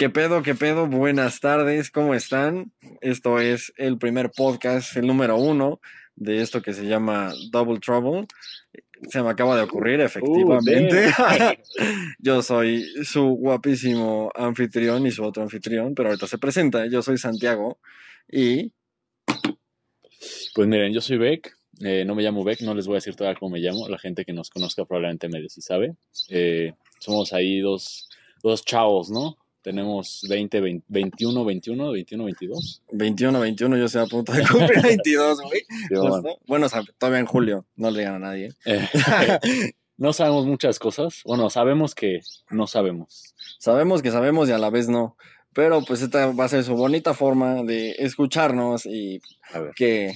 ¿Qué pedo, qué pedo? Buenas tardes, ¿cómo están? Esto es el primer podcast, el número uno de esto que se llama Double Trouble. Se me acaba de ocurrir, efectivamente. Yo soy su guapísimo anfitrión y su otro anfitrión, pero ahorita se presenta. Yo soy Santiago y... Pues miren, yo soy Beck. Eh, no me llamo Beck, no les voy a decir todavía cómo me llamo. La gente que nos conozca probablemente medio si sabe. Eh, somos ahí dos, dos chavos, ¿no? Tenemos 20, 20, 21, 21, 21, 22. 21, 21, yo estoy a punto de cumplir 22, güey. Sí, bueno. bueno, todavía en julio, no le digan a nadie. Eh, no sabemos muchas cosas. Bueno, sabemos que no sabemos. Sabemos que sabemos y a la vez no. Pero pues esta va a ser su bonita forma de escucharnos y que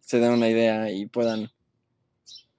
se den una idea y puedan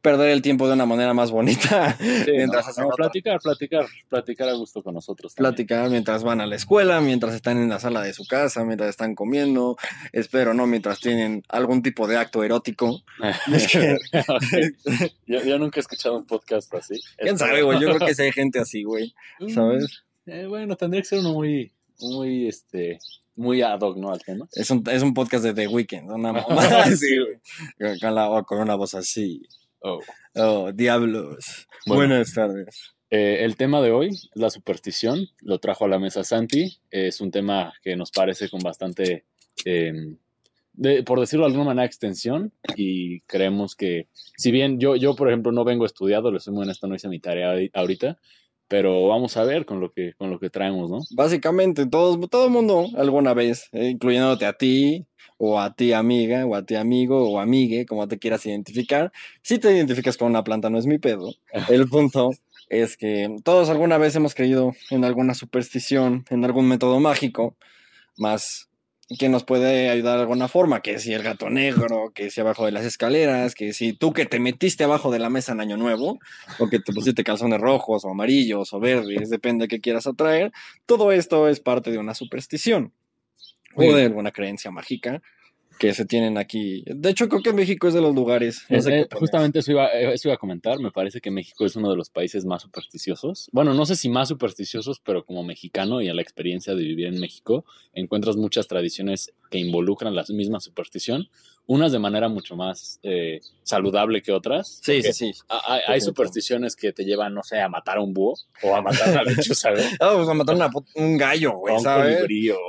perder el tiempo de una manera más bonita. Sí, mientras no, no, platicar, platicar, platicar a gusto con nosotros. También. Platicar mientras van a la escuela, mientras están en la sala de su casa, mientras están comiendo, espero, ¿no? Mientras tienen algún tipo de acto erótico. yo, yo, nunca he escuchado un podcast así. ¿Quién sabe, güey? Yo creo que sí hay gente así, güey. ¿Sabes? Eh, bueno, tendría que ser uno muy, muy, este, muy ad hoc, ¿no? Al tema. Es un, es un podcast de The Weeknd, una mamá así, güey. Con, la, con una voz así. Oh. oh, diablos. Bueno, Buenas tardes. Eh, el tema de hoy la superstición. Lo trajo a la mesa Santi. Es un tema que nos parece con bastante, eh, de, por decirlo de alguna manera, extensión. Y creemos que, si bien yo, yo por ejemplo, no vengo estudiado, le soy muy honesto, no hice mi tarea ahorita. Pero vamos a ver con lo que, con lo que traemos, ¿no? Básicamente, todos, todo el mundo alguna vez, eh, incluyéndote a ti, o a ti amiga, o a ti amigo, o amigue, como te quieras identificar. Si te identificas con una planta, no es mi pedo. El punto es que todos alguna vez hemos creído en alguna superstición, en algún método mágico, más que nos puede ayudar de alguna forma, que si el gato negro, que si abajo de las escaleras, que si tú que te metiste abajo de la mesa en Año Nuevo, o que te pusiste calzones rojos o amarillos o verdes, depende de qué quieras atraer, todo esto es parte de una superstición o de alguna creencia mágica que se tienen aquí. De hecho, creo que México es de los lugares. No sé eh, justamente eso iba, eso iba a comentar. Me parece que México es uno de los países más supersticiosos. Bueno, no sé si más supersticiosos, pero como mexicano y a la experiencia de vivir en México, encuentras muchas tradiciones que involucran la misma superstición unas de manera mucho más eh, saludable que otras. Sí, sí, sí. Hay, hay, supersticiones que te llevan, no sé, a matar a un búho o a matar a lechuza, ¿sabes? no, pues a matar una, un gallo, güey, un ¿sabes?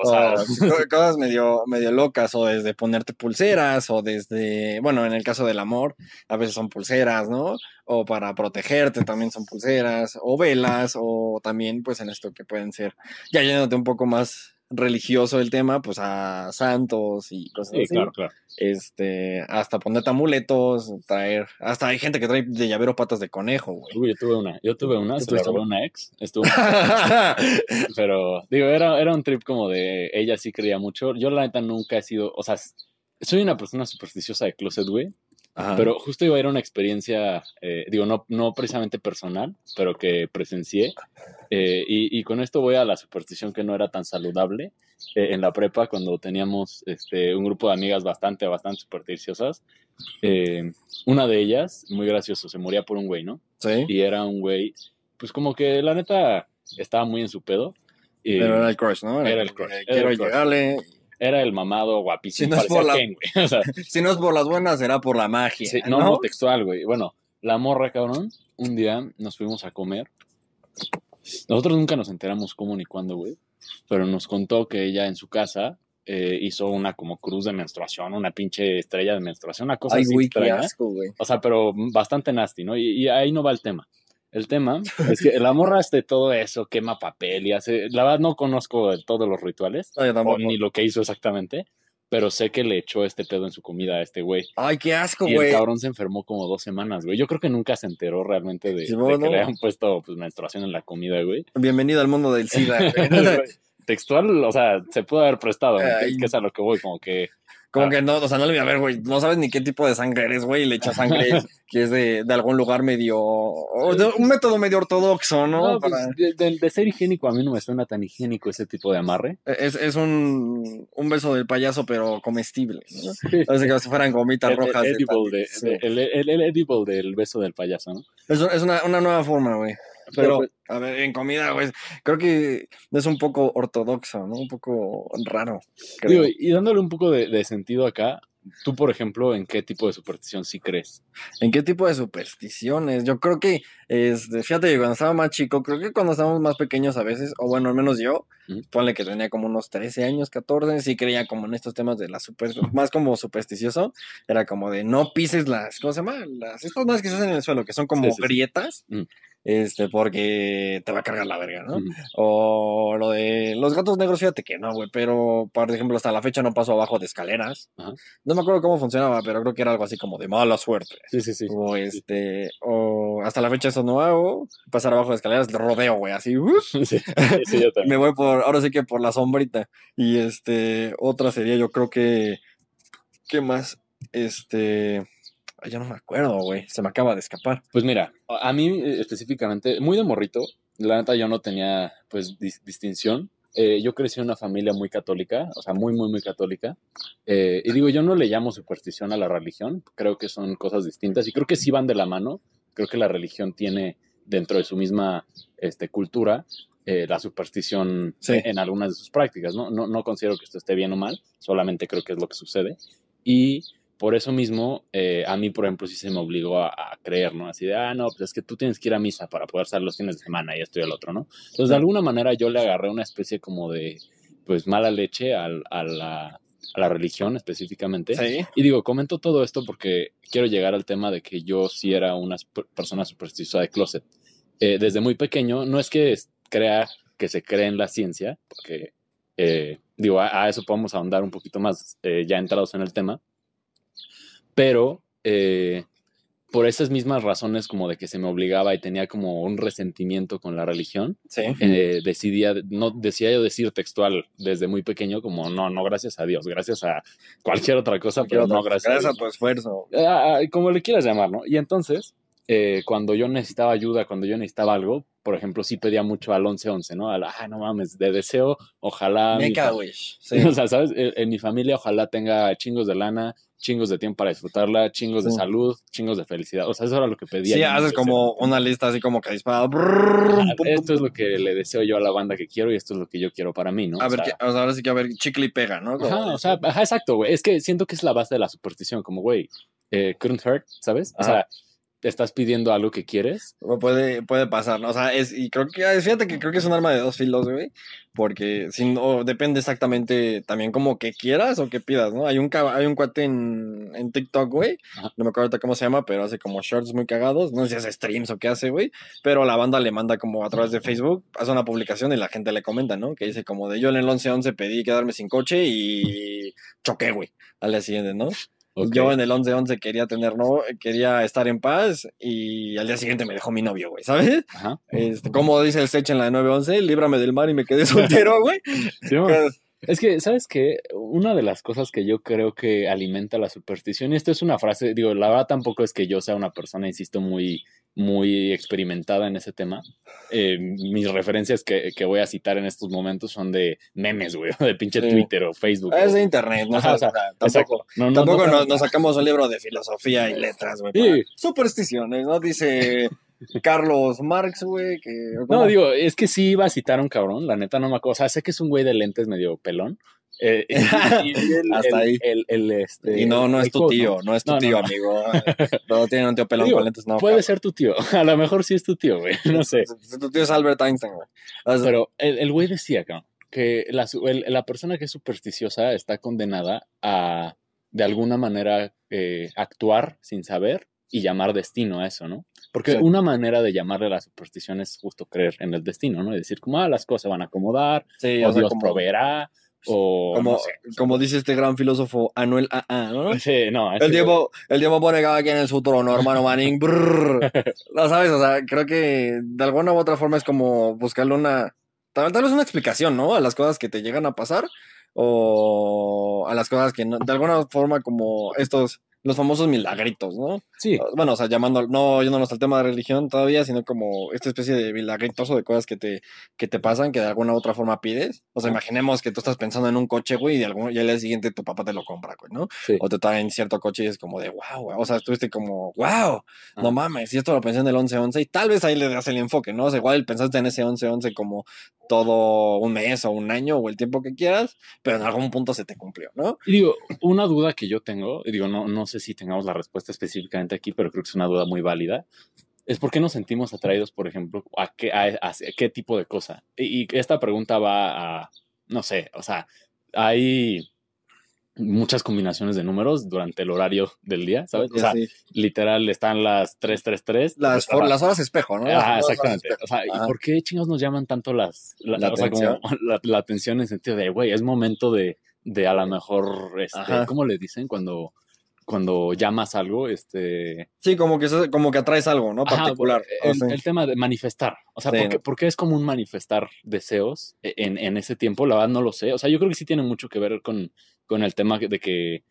O sea. O cosas medio, medio locas, o desde ponerte pulseras, o desde, bueno, en el caso del amor, a veces son pulseras, ¿no? O para protegerte también son pulseras, o velas, o también, pues en esto que pueden ser, ya yéndote un poco más religioso el tema, pues a santos y cosas sí, así. Claro, claro. Este, hasta ponerte amuletos, traer, hasta hay gente que trae de llavero patas de conejo, güey. Uy, yo tuve una, yo tuve una, se la una ex, estuvo pero digo, era, era un trip como de, ella sí creía mucho, yo la neta nunca he sido, o sea, soy una persona supersticiosa de closet, güey, Ajá. Pero justo iba a ir a una experiencia, eh, digo, no, no precisamente personal, pero que presencié. Eh, y, y, con esto voy a la superstición que no era tan saludable. Eh, en la prepa, cuando teníamos este, un grupo de amigas bastante, bastante supersticiosas, una de ellas, muy gracioso, se moría por un güey, ¿no? Sí. Y era un güey, pues como que la neta estaba muy en su pedo. pero era el crush, ¿no? Era, el crush. Quiero el crush. llegarle era el mamado guapísimo. Si no, es por la, Ken. O sea, si no es por las buenas, será por la magia. Sí, no, no, textual, güey. Bueno, la morra, cabrón, un día nos fuimos a comer. Nosotros nunca nos enteramos cómo ni cuándo, güey. Pero nos contó que ella en su casa eh, hizo una como cruz de menstruación, una pinche estrella de menstruación, una cosa Ay, así güey, extraña. qué asco, güey. O sea, pero bastante nasty, ¿no? Y, y ahí no va el tema. El tema es que la morra de todo eso quema papel y hace. La verdad, no conozco todos los rituales, No, yo o tampoco. ni lo que hizo exactamente, pero sé que le echó este pedo en su comida a este güey. Ay, qué asco, Y el güey. cabrón se enfermó como dos semanas, güey. Yo creo que nunca se enteró realmente de, Sí, de bueno. que le habían puesto pues, menstruación en la comida, güey. Bienvenido al mundo del SIDA. güey. Textual, o sea, se pudo haber prestado. Ay. que es a lo que voy, como que. Como Ah. que no, o sea, no le voy a ver, güey. No sabes ni qué tipo de sangre eres, güey. Le echas sangre que es de, de algún lugar medio. o de un método medio ortodoxo, ¿no? No, pues, Para- de, de- de ser higiénico, a mí no me suena tan higiénico ese tipo de amarre. es es un, un beso del payaso, pero comestible. ¿no? Parece que si fueran gomitas El, rojas. el edible, sí. el edible del beso del payaso, ¿no? Es, es una, una nueva forma, güey. Pero, pues a ver, en comida, güey, creo que es un poco ortodoxo, ¿no? Un poco raro. Digo, y dándole un poco de, sentido acá, Tú, por ejemplo, ¿en qué tipo de superstición sí crees? ¿En qué tipo de supersticiones? Yo creo que, este, fíjate, cuando estaba más chico, creo que cuando estábamos más pequeños a veces, o bueno, al menos yo, ponle que tenía como unos 13 años, 14, sí creía como en estos temas de la super, más como supersticioso, era como de no pises las, ¿cómo se llama? Las, estas más que se hacen en el suelo, que son como grietas este, porque te va a cargar la verga, ¿no? O lo de los gatos negros, fíjate que no, güey, pero por ejemplo, hasta la fecha no paso abajo de escaleras. No me acuerdo cómo funcionaba, pero creo que era algo así como de mala suerte. Sí, sí, sí. O este, o hasta la fecha eso no hago, pasar abajo de escaleras, de rodeo, güey, así. Sí, sí, yo también. me voy por, ahora sí que por la sombrita. Y este, otra sería, yo creo que, ¿qué más? Este ya no me acuerdo, güey. Se me acaba de escapar. Pues mira, a mí eh, específicamente, muy de morrito, la neta yo no tenía, pues, distinción. Eh, yo crecí en una familia muy católica, o sea, muy, muy, muy católica. Eh, y digo, yo no le llamo superstición a la religión, creo que son cosas distintas y creo que sí van de la mano. Creo que la religión tiene dentro de su misma este, cultura la superstición en algunas de sus prácticas, ¿no? ¿no? No considero que esto esté bien o mal, solamente creo que es lo que sucede. Y por eso mismo, eh, a mí, por ejemplo, sí se me obligó a, creer, ¿no? Así de, ah, no, pues es que tú tienes que ir a misa para poder salir los fines de semana y esto y el otro, ¿no? Entonces, de alguna manera yo le agarré una especie como de, pues, mala leche a, la, religión específicamente. ¿Sí? Y digo, comento todo esto porque quiero llegar al tema de que yo sí era una persona supersticiosa de closet. Eh, desde muy pequeño, no es que crea que se cree en la ciencia, porque, eh, digo, a, eso podemos ahondar un poquito más ya entrados en el tema pero eh, por esas mismas razones como de que se me obligaba y tenía como un resentimiento con la religión, eh, decidía, no, decía yo decir textual desde muy pequeño como, no, no gracias a Dios, gracias a cualquier otra cosa, pero no gracias, gracias a, tu esfuerzo. Ah, ah, como le quieras llamar, ¿no? Y entonces, eh, cuando yo necesitaba ayuda, cuando yo necesitaba algo, por ejemplo, sí pedía mucho al 1111, ¿no? Al, ah, no mames, de deseo, ojalá... Me wish. O sea, ¿sabes? En mi familia ojalá tenga chingos de lana, chingos de tiempo para disfrutarla, chingos de salud, chingos de felicidad. O sea, eso era lo que pedía. Sí, haces como una lista así como que dispara. esto es lo que le deseo yo a la banda que quiero y esto es lo que yo quiero para mí, ¿no? A ver, ahora sí que a ver, chicle y pega, ¿no? ajá, o sea, ajá, exacto, güey. Es que siento que es la base de la superstición, como, güey, eh, couldn't hurt, ¿sabes? O sea, estás pidiendo algo que quieres. Puede, puede pasar, ¿no? O sea, es, y creo que, fíjate que creo que es un arma de dos filos, güey, porque si no, depende exactamente también como que quieras o que pidas, ¿no? Hay un, hay un cuate en, en TikTok, güey, no me acuerdo ahorita cómo se llama, pero hace como shorts muy cagados, no sé si hace streams o qué hace, güey, pero la banda le manda como a través de Facebook, hace una publicación y la gente le comenta, ¿no? Que dice como de yo en el 11-11 pedí quedarme sin coche y choqué, güey, al día siguiente, ¿no? Yo en el 11-11 quería tener, no, quería estar en paz y al día siguiente me dejó mi novio, güey, ¿sabes? Este, como dice el Sech en la 9-11, líbrame del mar y me quedé soltero, güey. es que, ¿sabes qué? Una de las cosas que yo creo que alimenta la superstición, y esto es una frase, digo, la verdad tampoco es que yo sea una persona, insisto, muy muy experimentada en ese tema. Eh, mis referencias que, que, voy a citar en estos momentos son de memes, güey, de pinche Twitter o Facebook. Es de internet, ¿no? o sea, tampoco, no, tampoco nos, sacamos un libro de filosofía y letras, güey. Sí. Supersticiones, ¿no? Dice Carlos Marx, güey. Que, no, digo, es que sí iba a citar a un cabrón, la neta no me acuerdo. O sea, sé que es un güey de lentes medio pelón. Eh, y, Hasta ahí. Este, y no, no es tu tío, no, es tu tío, amigo. No tiene un tío pelón con lentes, no. Puede ser tu tío. A lo mejor sí es tu tío, güey. No sé. Tu tío es Albert Einstein, güey. Pero el güey decía, que la, la, persona que es supersticiosa está condenada a, de alguna manera, eh, actuar sin saber y llamar destino a eso, ¿no? Porque una manera de llamarle a la superstición es justo creer en el destino, ¿no? Y decir, como, ah, las cosas van a acomodar, o, Dios proveerá, o... Como, como dice este gran filósofo Anuel AA, ¿no? Sí, no. El tiempo, el tiempo pone cada quien en su trono, hermano Manning. no sabes, o sea, creo que de alguna u otra forma es como buscarle una... Tal, vez una explicación, ¿no? A las cosas que te llegan a pasar o a las cosas que no, de alguna forma como estos los famosos milagritos, ¿no? Sí. Bueno, o sea, llamando, no yéndonos al tema de religión todavía, sino como esta especie de milagritos o de cosas que te, que te pasan, que de alguna u otra forma pides. O sea, imaginemos que tú estás pensando en un coche, güey, y, de algún, y al día siguiente tu papá te lo compra, güey, ¿no? Sí. O te traen cierto coche y es como de, wow, o sea, estuviste como, wow, no mames, y esto lo pensé en el 11-11 y tal vez ahí le das el enfoque, ¿no? O sea, igual pensaste en ese 11-11 como todo un mes o un año o el tiempo que quieras, pero en algún punto se te cumplió, ¿no? Y digo, una duda que yo tengo, y digo, no, no sé si tengamos la respuesta específicamente aquí, pero creo que es una duda muy válida. Es por qué nos sentimos atraídos, por ejemplo, a qué, a, a qué tipo de cosa. Y, y esta pregunta va a, no sé, o sea, hay muchas combinaciones de números durante el horario del día, ¿sabes? O sea, Sí. literal están las 333. Las, for- las horas espejo, ¿no? Las horas exactamente. espejo. O sea, ¿y Ajá. por qué chingados nos llaman tanto las, la, La o sea, como atención. la, la atención en el sentido de, güey, es momento de, de a lo mejor, este. ¿cómo le dicen cuando, cuando llamas algo? Este, Sí, como que, como que atraes algo, ¿no? Ajá, Particular. el, sea. el tema de manifestar. O sea, Sí, ¿por, qué, ¿no? por qué es común manifestar deseos en, en ese tiempo? La verdad no lo sé. O sea, yo creo que sí tiene mucho que ver con, con el tema de que,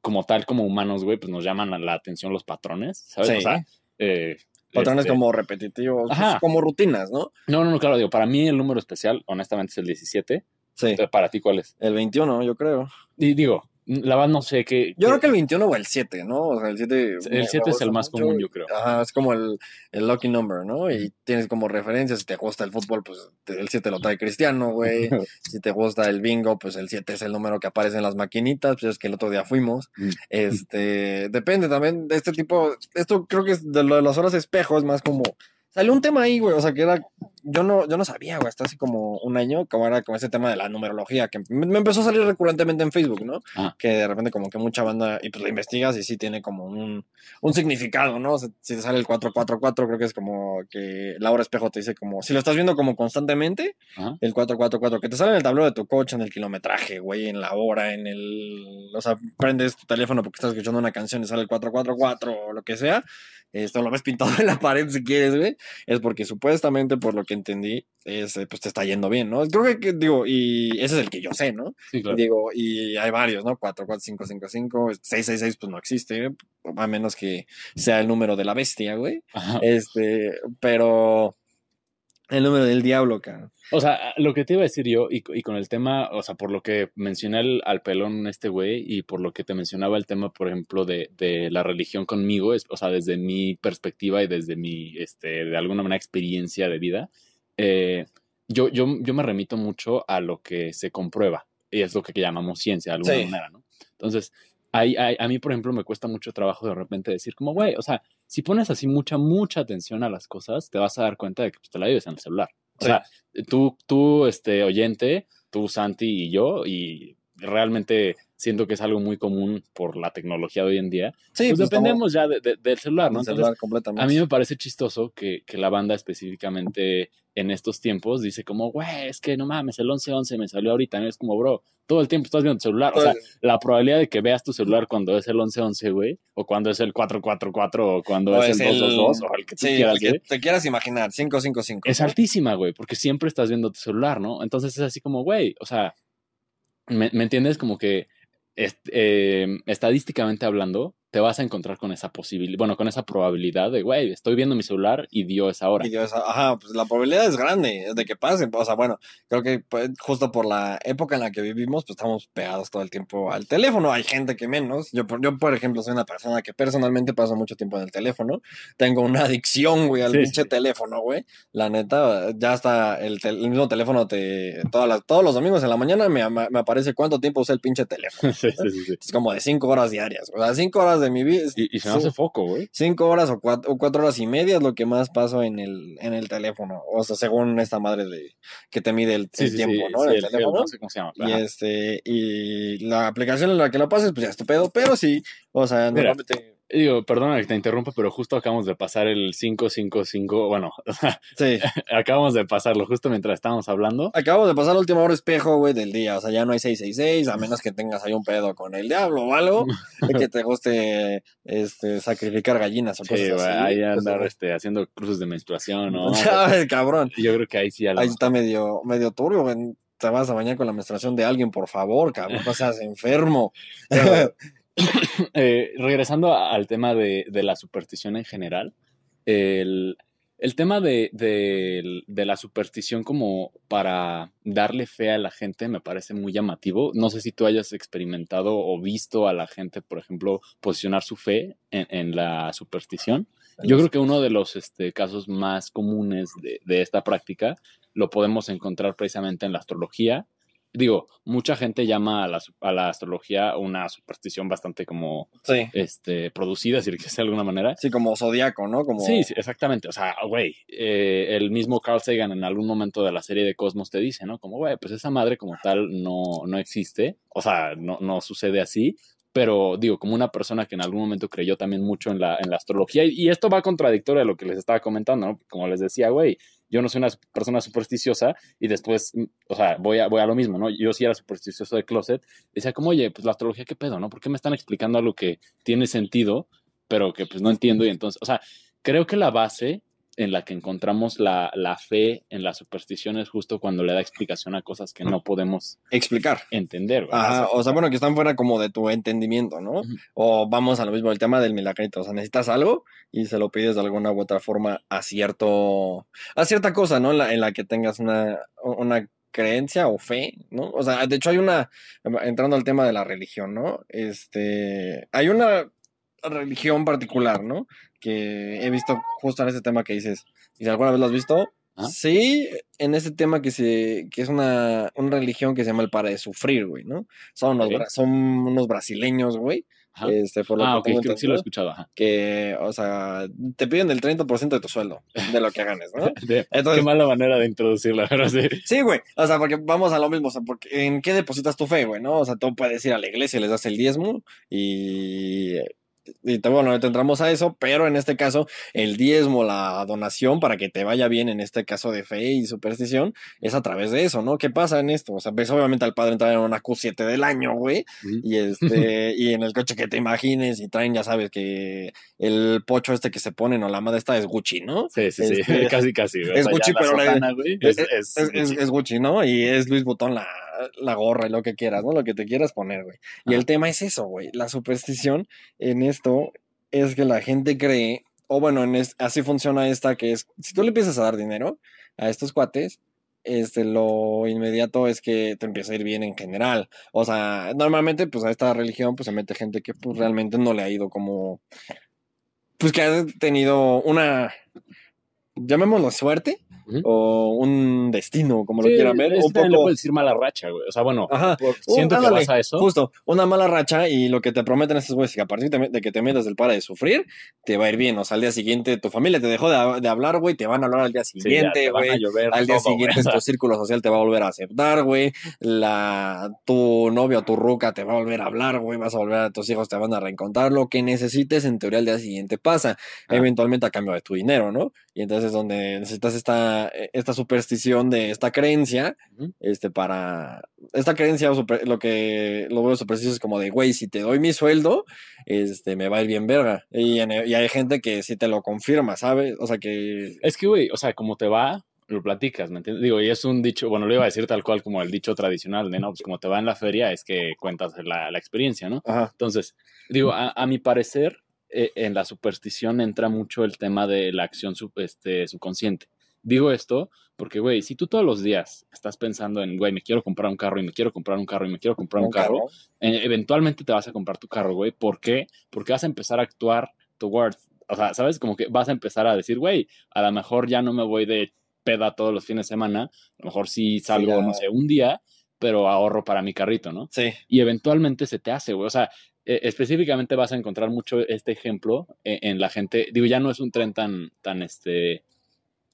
como tal, como humanos, güey, pues nos llaman a la atención los patrones, ¿sabes? Sí. O sea, eh, Patrones este, como repetitivos, pues, como rutinas, ¿no? No, no, no, claro, digo, para mí el número especial, honestamente, es el 17. Sí. ¿Para ti cuál es? El 21, yo creo. Y digo, la verdad no sé qué. Yo qué- creo que el 21 o el 7, ¿no? O sea, el 7. El 7 es el más común, yo creo. Ajá, es como el, el lucky number, ¿no? Y tienes como referencias. Si te gusta el fútbol, pues el 7 lo trae Cristiano, güey. Si te gusta el bingo, pues el 7 es el número que aparece en las maquinitas. Pues es que el otro día fuimos. Este, depende también de este tipo. Esto creo que es de lo de las horas espejo, es más como. Salió un tema ahí, güey. O sea, que era. Yo no, yo no sabía, güey, hasta hace como un año, como era como ese tema de la numerología, que me, me empezó a salir recurrentemente en Facebook, ¿no? Ah. Que de repente, como que mucha banda, y pues la investigas y sí tiene como un, un significado, ¿no? O sea, si te sale el 444, creo que es como que Laura Espejo te dice como, si lo estás viendo como constantemente, Ajá. el 444, que te sale en el tablero de tu coche, en el kilometraje, güey, en la hora, en el. O sea, prendes tu teléfono porque estás escuchando una canción y sale el 444 o lo que sea. Esto lo ves pintado en la pared si quieres, güey. Es porque supuestamente, por lo que entendí, es, eh, pues te está yendo bien, ¿no? Creo que, que, digo, y ese es el que yo sé, ¿no? Sí, claro. Digo, y hay varios, ¿no? 4, 4, 5, 5, 5, 6, 6, 6, pues no existe, a menos que sea el número de la bestia, güey. Ajá. Este, pero el número del diablo, cara. O sea, lo que te iba a decir yo, y, y con el tema, o sea, por lo que mencioné al, al pelón este güey, y por lo que te mencionaba el tema, por ejemplo, de, de la religión conmigo, es, o sea, desde mi perspectiva y desde mi, este, de alguna manera, experiencia de vida, eh, yo, yo, yo me remito mucho a lo que se comprueba, y es lo que llamamos ciencia de alguna Sí. manera, ¿no? Entonces, hay, hay- a mí, por ejemplo, me cuesta mucho trabajo de repente decir como, güey, o sea, si pones así mucha, mucha atención a las cosas, te vas a dar cuenta de que pues, te la vives en el celular. O Sí. sea, tú, tú, este, oyente, tú, Santi y yo, y realmente siento que es algo muy común por la tecnología de hoy en día, Sí, pues, dependemos ya de- de- del celular, ¿no? el Entonces, celular completamente. a mí me parece chistoso que, que la banda específicamente en estos tiempos dice como, güey, es que no mames, el 11-11 me salió ahorita, ¿no? es como, bro, todo el tiempo estás viendo tu celular, o sea, la probabilidad de que veas tu celular cuando es el 11-11, güey, o cuando es el 444, o cuando O es, es el el- 222, o el que tú sí, quieras, el que güey, te quieras imaginar, 555. es altísima, güey, porque siempre estás viendo tu celular, ¿no? Entonces es así como, güey, o sea, ¿me, me entiendes? Como que eh, estadísticamente hablando, te vas a encontrar con esa posibilidad, bueno, con esa probabilidad de, güey, estoy viendo mi celular y dio esa hora. Y Dios, ajá, pues la probabilidad es grande de que pase. O sea, bueno, creo que pues, justo por la época en la que vivimos, pues estamos pegados todo el tiempo al teléfono. Hay gente que menos. Yo, por- yo por ejemplo, soy una persona que personalmente paso mucho tiempo en el teléfono. Tengo una adicción, güey, al Sí, pinche sí. teléfono, güey. La neta, ya está el, el mismo teléfono te, todas las, todos los domingos en la mañana me, me aparece cuánto tiempo usé el pinche teléfono. sí, sí, sí, sí. Es como de cinco horas diarias. O sea, cinco horas de mi vida. Y, y se me hace foco, güey. Cinco horas o cuatro, o cuatro horas y media es lo que más paso en el, en el teléfono. O sea, según esta madre de que te mide el, el tiempo, ¿no? sí, En el teléfono. no sé cómo se llama. Y Ajá. este, y la aplicación en la que lo pases, pues ya es tu pedo, pero sí, o sea, Mira. normalmente, Digo, perdona que te interrumpa, pero justo acabamos de pasar el 555, bueno, sí. acabamos de pasarlo justo mientras estábamos hablando. Acabamos de pasar la última hora espejo, güey, del día. O sea, ya no hay 666, a menos que tengas ahí un pedo con el diablo o algo, que te guste este, sacrificar gallinas o Sí, cosas así. ahí Pues, andar este, haciendo cruces de menstruación, ¿no? Ay, cabrón. Yo creo que ahí sí a Ahí está medio, medio turbio, güey. Te vas a bañar con la menstruación de alguien, por favor, cabrón. No seas enfermo. eh, regresando al tema de, la superstición en general, el, tema de, de, la superstición como para darle fe a la gente me parece muy llamativo. No sé si tú hayas experimentado o visto a la gente, por ejemplo, posicionar su fe en, la superstición. Yo creo que uno de los este, casos más comunes de esta práctica lo podemos encontrar precisamente en la astrología digo, mucha gente llama a la, a la, astrología una superstición bastante como este, producida, si quieres de alguna manera. Sí, como zodiaco, ¿no? Como... Sí, sí, exactamente. O sea, güey, eh, el mismo Carl Sagan en algún momento de la serie de Cosmos te dice, ¿no? Como, güey, pues esa madre como tal no, no existe. O sea, no, no sucede así pero digo, como una persona que en algún momento creyó también mucho en la, en la astrología, y, esto va contradictorio a lo que les estaba comentando, ¿no? Como les decía, güey, yo no soy una persona supersticiosa y después, mm, o sea, voy a, voy a lo mismo, ¿no? Yo sí era supersticioso de closet, decía como, oye, pues la astrología, ¿qué pedo, no? ¿Por qué me están explicando algo que tiene sentido, pero que pues no entiendo? Y entonces, o sea, creo que la base en la que encontramos la, fe en las supersticiones justo cuando le da explicación a cosas que no podemos explicar, entender. Ajá, o sea, bueno, que están fuera como de tu entendimiento, ¿no? O vamos a lo mismo, el tema del milagrito, o sea, necesitas algo y se lo pides de alguna u otra forma a cierto, a cierta cosa, ¿no? En la, en la que tengas una, una creencia o fe, ¿no? O sea, de hecho hay una, entrando al tema de la religión, ¿no? Este, hay una religión particular, ¿no? Que he visto justo en ese tema que dices. ¿Y si alguna vez lo has visto? ¿Ah? Sí, en ese tema que se que es una, una, religión que se llama el para de sufrir, güey, ¿no? Son unos, son unos brasileños, güey. Este, por lo ah, que sí lo he escuchado, ajá. Que, o sea, te piden el 30% de tu sueldo, de lo que ganes, ¿no? Entonces, qué mala manera de introducirla, pero sí. Sí, güey, o sea, porque vamos a lo mismo, o sea, porque ¿en qué depositas tu fe, güey, no? O sea, tú puedes ir a la iglesia y les das el diezmo y y bueno, entramos a eso, pero en este caso, el diezmo, la donación para que te vaya bien, en este caso de fe y superstición, es a través de eso, ¿no? ¿Qué pasa en esto? O sea, ves obviamente al padre entrar en una Q7 del año, güey, y este, y en el coche que te imagines, y traen, ya sabes que el pocho este que se ponen o la madre esta es Gucci, ¿no? Sí, sí, sí, este, casi, casi. Es Gucci, pero es, es, es, Gucci, ¿no? Y es Luis Butón la, la gorra y lo que quieras, ¿no? Lo que te quieras poner, güey. Y el tema es eso, güey. La superstición en esto es que la gente cree, o bueno, en así funciona esta, que es, si tú le empiezas a dar dinero a estos cuates, este, lo inmediato es que te empieza a ir bien en general. O sea, normalmente, pues a esta religión, pues se mete gente que pues realmente no le ha ido como, pues que ha tenido una, llamémoslo suerte, o un destino, como lo quieran ver. un poco... le puedes decir mala racha, güey. O sea, bueno, siento que pasa eso. Justo, una mala racha y lo que te prometen estos güeyes es que a partir de que te metas del para de sufrir, te va a ir bien. O sea, al día siguiente tu familia te dejó de, hablar, güey, te van a hablar al día siguiente, güey. al día siguiente tu círculo social te va a volver a aceptar, güey. La, tu novio o tu ruca te va a volver a hablar, güey. Vas a volver a tus hijos, te van a reencontrar. Lo que necesites, en teoría, al día siguiente pasa. Eventualmente a cambio de tu dinero, ¿no? Y entonces es donde necesitas esta e, esta, superstición de esta creencia, este, para, esta creencia, lo que lo veo supersticioso es como de, güey, si te doy mi sueldo, este, me va a ir bien verga. Y, hay gente que sí te lo confirma, ¿sabes? O sea que... Es que, güey, o sea, como te va, lo platicas, ¿me entiendes? Digo, y es un dicho, bueno, lo iba a decir tal cual como el dicho tradicional de, no, pues como te va en la feria, es que cuentas la, la experiencia, ¿no? Entonces, digo, a mi parecer, eh, en la superstición entra mucho el tema de la acción este, subconsciente. Digo esto porque, güey, si tú todos los días estás pensando en, güey, me quiero comprar un carro y me quiero comprar un carro y me quiero comprar un, carro, eh, eventualmente te vas a comprar tu carro, güey. ¿Por qué? Porque vas a empezar a actuar towards, o sea, ¿sabes? Como que vas a empezar a decir, güey, a lo mejor ya no me voy de peda todos los fines de semana, a lo mejor sí salgo, no sé, un día, pero ahorro para mi carrito, ¿no? Sí. Y eventualmente se te hace, güey. O sea, e, específicamente vas a encontrar mucho este ejemplo en, en, la gente. Digo, ya no es un tren tan, tan, este,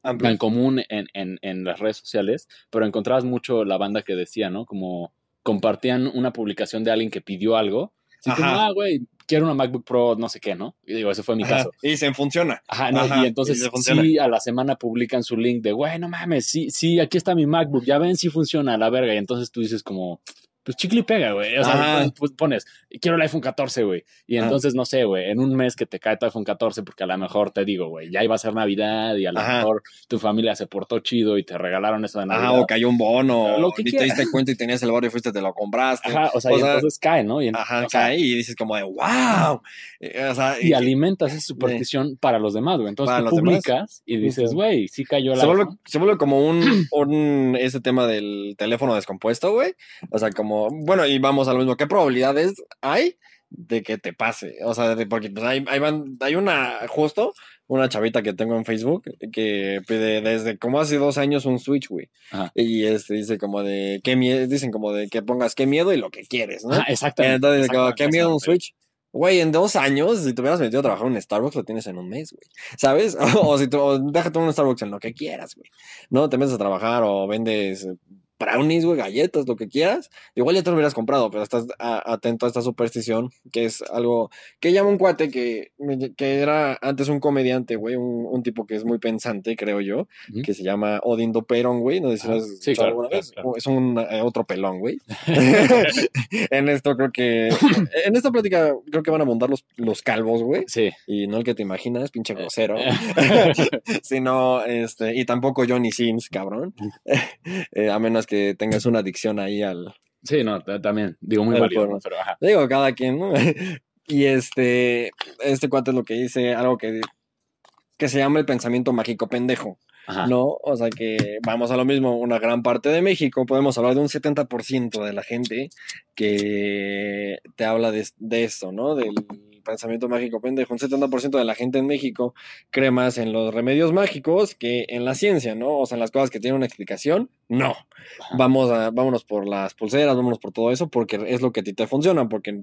tan común en, en, en, las redes sociales, pero encontrabas mucho la banda que decía, ¿no? Como compartían una publicación de alguien que pidió algo. Así como, ah, güey, quiero una MacBook Pro, no sé qué, ¿no? Y digo, ese fue mi caso. Y se funciona. Ajá, no, y entonces sí, a la semana publican su link de, güey, no mames, sí, sí, aquí está mi MacBook, ya ven si funciona, la verga. Y entonces tú dices como, pues chicle y pega, güey. O sea, pues pones, quiero el iPhone 14, güey. Y entonces, no sé, güey, en un mes que te cae tu iPhone 14, porque a lo mejor te digo, güey, ya iba a ser Navidad y a lo mejor tu familia se portó chido y te regalaron eso de Navidad. Ajá, o cayó un bono, lo que y te diste cuenta y tenías el barrio y fuiste, te lo compraste. Ajá, o sea, y entonces cae, ¿no? Y, ajá, cae y dices como de, wow. Eh, o sea, y, alimentas esa superstición para los demás, güey. Entonces tú publicas y dices, güey, sí cayó la. Se vuelve, se vuelve como un, un, ese tema del teléfono descompuesto, güey. O sea, como, bueno, y vamos a lo mismo. ¿Qué probabilidades hay de que te pase? O sea, porque pues, hay, hay, hay una, justo, una chavita que tengo en Facebook que pide desde como hace dos años un Switch, güey. Y este dice como de qué miedo, dicen como de que pongas qué miedo y lo que quieres, ¿no? exactamente. Entonces, qué miedo un Switch. Güey, en dos años, si te hubieras metido a trabajar en Starbucks, lo tienes en un mes, güey. ¿Sabes? o si tú, déjate un Starbucks en lo que quieras, güey. No te metes a trabajar o vendes brownies, güey, galletas, lo que quieras. Igual ya te lo hubieras comprado, pero estás atento a esta superstición, que es algo que llama un cuate que, que era antes un comediante, güey, un, tipo que es muy pensante, creo yo, que se llama Odindo Perón, güey. No sé si lo has sí, alguna vez. Es un eh, otro pelón, güey. en esto creo que. En esta plática creo que van a montar los, los calvos, güey. Sí. Y no el que te imaginas, pinche grosero. Sino, este, y tampoco Johnny Sims, cabrón. Eh, a menos que tengas una adicción ahí al. Sí, no, también. Digo, muy valioso, pero ajá. Digo, cada quien, ¿no? y este, este cuate es lo que dice, algo que, que se llama el pensamiento mágico pendejo. ¿no? O sea que vamos a lo mismo, una gran parte de México, podemos hablar de un 70% de la gente que te habla de, de esto, ¿no? Del pensamiento mágico pendejo. Un 70% de la gente en México cree más en los remedios mágicos que en la ciencia, ¿no? O sea, en las cosas que tienen una explicación, no. Vamos a, vámonos por las pulseras, vámonos por todo eso, porque es lo que a ti te funciona, porque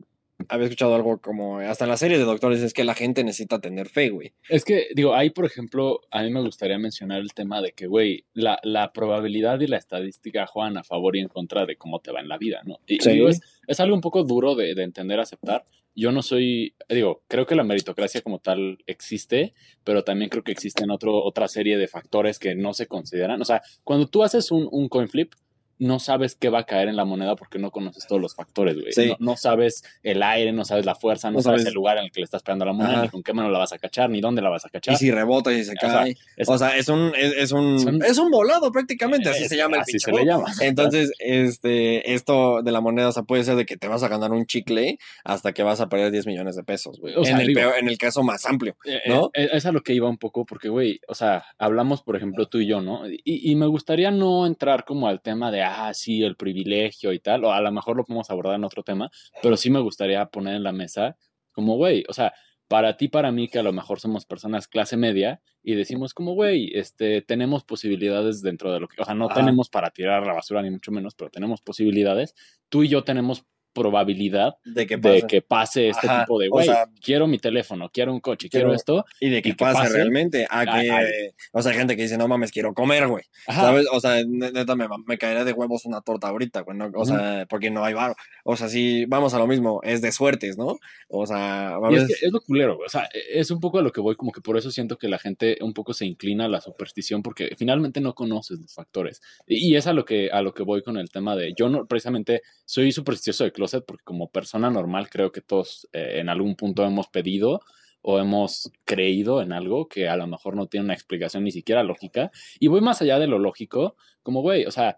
había escuchado algo como hasta en la serie de doctores es que la gente necesita tener fe, güey. Es que, digo, ahí, por ejemplo, a mí me gustaría mencionar el tema de que, güey, la, la probabilidad y la estadística juegan a favor y en contra de cómo te va en la vida, ¿no? Y, sí. es, es, algo un poco duro de, de, entender, aceptar. Yo no soy, digo, creo que la meritocracia como tal existe, pero también creo que existen otro, otra serie de factores que no se consideran. O sea, cuando tú haces un, un coin flip, no sabes qué va a caer en la moneda porque no conoces todos los factores, güey. No, sabes el aire, no sabes la fuerza, no, sabes, el lugar en el que le estás pegando la moneda, ni con qué mano la vas a cachar, ni dónde la vas a cachar. Y si rebota y se cae. O sea, es, un, es, un, es un volado prácticamente, así se llama el Así se le llama. Entonces, este, esto de la moneda, o sea, puede ser de que te vas a ganar un chicle hasta que vas a perder 10 millones de pesos, güey. en, el en el caso más amplio, eh, ¿no? Eh, es a lo que iba un poco, porque, güey, o sea, hablamos, por ejemplo, tú y yo, ¿no? Y, y me gustaría no entrar como al tema de, ah, sí, el privilegio y tal, o a lo mejor lo podemos abordar en otro tema, pero sí me gustaría poner en la mesa como, güey, o sea, para ti, para mí, que a lo mejor somos personas clase media y decimos como, güey, este, tenemos posibilidades dentro de lo que, o sea, no tenemos para tirar la basura ni mucho menos, pero tenemos posibilidades. Tú y yo tenemos probabilidad de que pase, este tipo de, güey, quiero mi teléfono, quiero un coche, quiero, esto. Y de que, pase, realmente. A que, o sea, hay gente que dice, no mames, quiero comer, güey. ¿Sabes? O sea, neta, me, me caería de huevos una torta ahorita, güey. o sea, porque no hay bar. O sea, sí, vamos a lo mismo, es de suertes, ¿no? O sea, es, que es lo culero, güey. O sea, e, es un poco a lo que voy, como que por eso siento que la gente un poco se inclina a la superstición, porque finalmente no conoces los factores. Y, es a lo que, a lo que voy con el tema de, yo no, precisamente soy supersticioso de porque como persona normal creo que todos eh, en algún punto hemos pedido o hemos creído en algo que a lo mejor no tiene una explicación ni siquiera lógica. Y voy más allá de lo lógico, como, güey, o sea,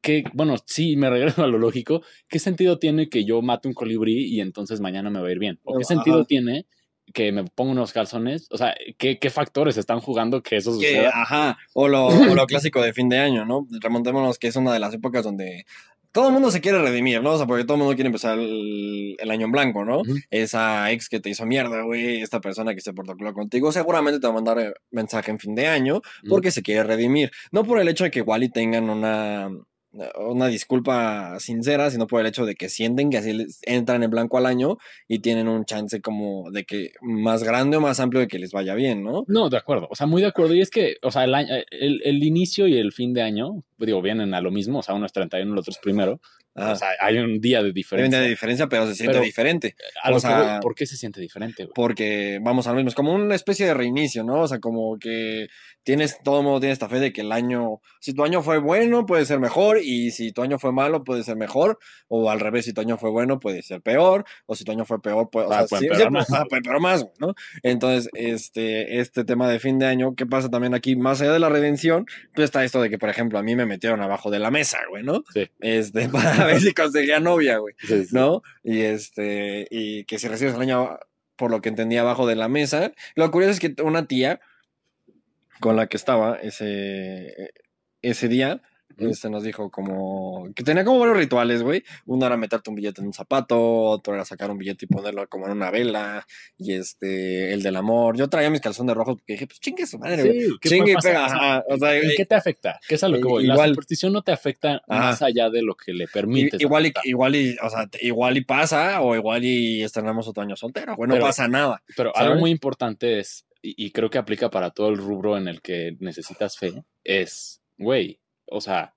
que, bueno, sí, me regreso a lo lógico, ¿qué sentido tiene que yo mate un colibrí y entonces mañana me va a ir bien? ¿O qué sentido tiene que me ponga unos calzones? O sea, ¿qué, qué factores están jugando que eso suceda? Ajá, o lo, o lo, clásico de fin de año, ¿no? Remontémonos que es una de las épocas donde todo el mundo se quiere redimir, ¿no? O sea, porque todo el mundo quiere empezar el, año en blanco, ¿no? Esa ex que te hizo mierda, güey, esta persona que se portó contigo, seguramente te va a mandar eh, mensaje en fin de año porque se quiere redimir. No por el hecho de que igual y tengan una una disculpa sincera, sino por el hecho de que sienten que así entran en blanco al año y tienen un chance como de que más grande o más amplio de que les vaya bien, ¿no? No, de acuerdo, o sea, muy de acuerdo. Y es que, o sea, el, el, inicio y el fin de año, digo, vienen a lo mismo, o sea, uno es 31, el otro es primero. O sea, hay un día de diferencia. Hay un día de diferencia, pero se siente diferente. o sea, ¿Por qué se siente diferente? Porque, vamos a lo mismo, es como una especie de reinicio, ¿no? O sea, como que tienes, todo el mundo tiene esta fe de que el año, si tu año fue bueno, puede ser mejor, y si tu año fue malo, puede ser mejor, o al revés, si tu año fue bueno, puede ser peor, o si tu año fue peor, puede, o Ah, sea, puede sí- más. ah, puede empeorar más, ¿no? Entonces, este, este tema de fin de año, ¿qué pasa también aquí? Más allá de la redención, pues está esto de que, por ejemplo, a mí me metieron abajo de la mesa, güey, ¿no? Sí. Este, para ver si conseguía novia, güey. ¿no? Y este, y que si recibes el año, por lo que entendía, abajo de la mesa. Lo curioso es que una tía con la que estaba ese, ese día, este nos dijo como que tenía como varios rituales, güey. Uno era meterte un billete en un zapato, otro era sacar un billete y ponerlo como en una vela, y este, el del amor. Yo traía mis calzones rojos porque dije, pues chingue su madre, güey. Sí, ¿qué Chingue y pega, O sea, ajá, o sea, ¿En qué te afecta? ¿Qué es a lo que voy? La Igual- superstición no te afecta Ajá. más allá de lo que le permites. igual, y, igual y, o sea, igual y pasa, o igual y estrenamos otro año soltero, güey, no Pero- pasa nada. Pero ¿sabes? algo muy importante es, y, y creo que aplica para todo el rubro en el que necesitas fe, es, güey, o sea,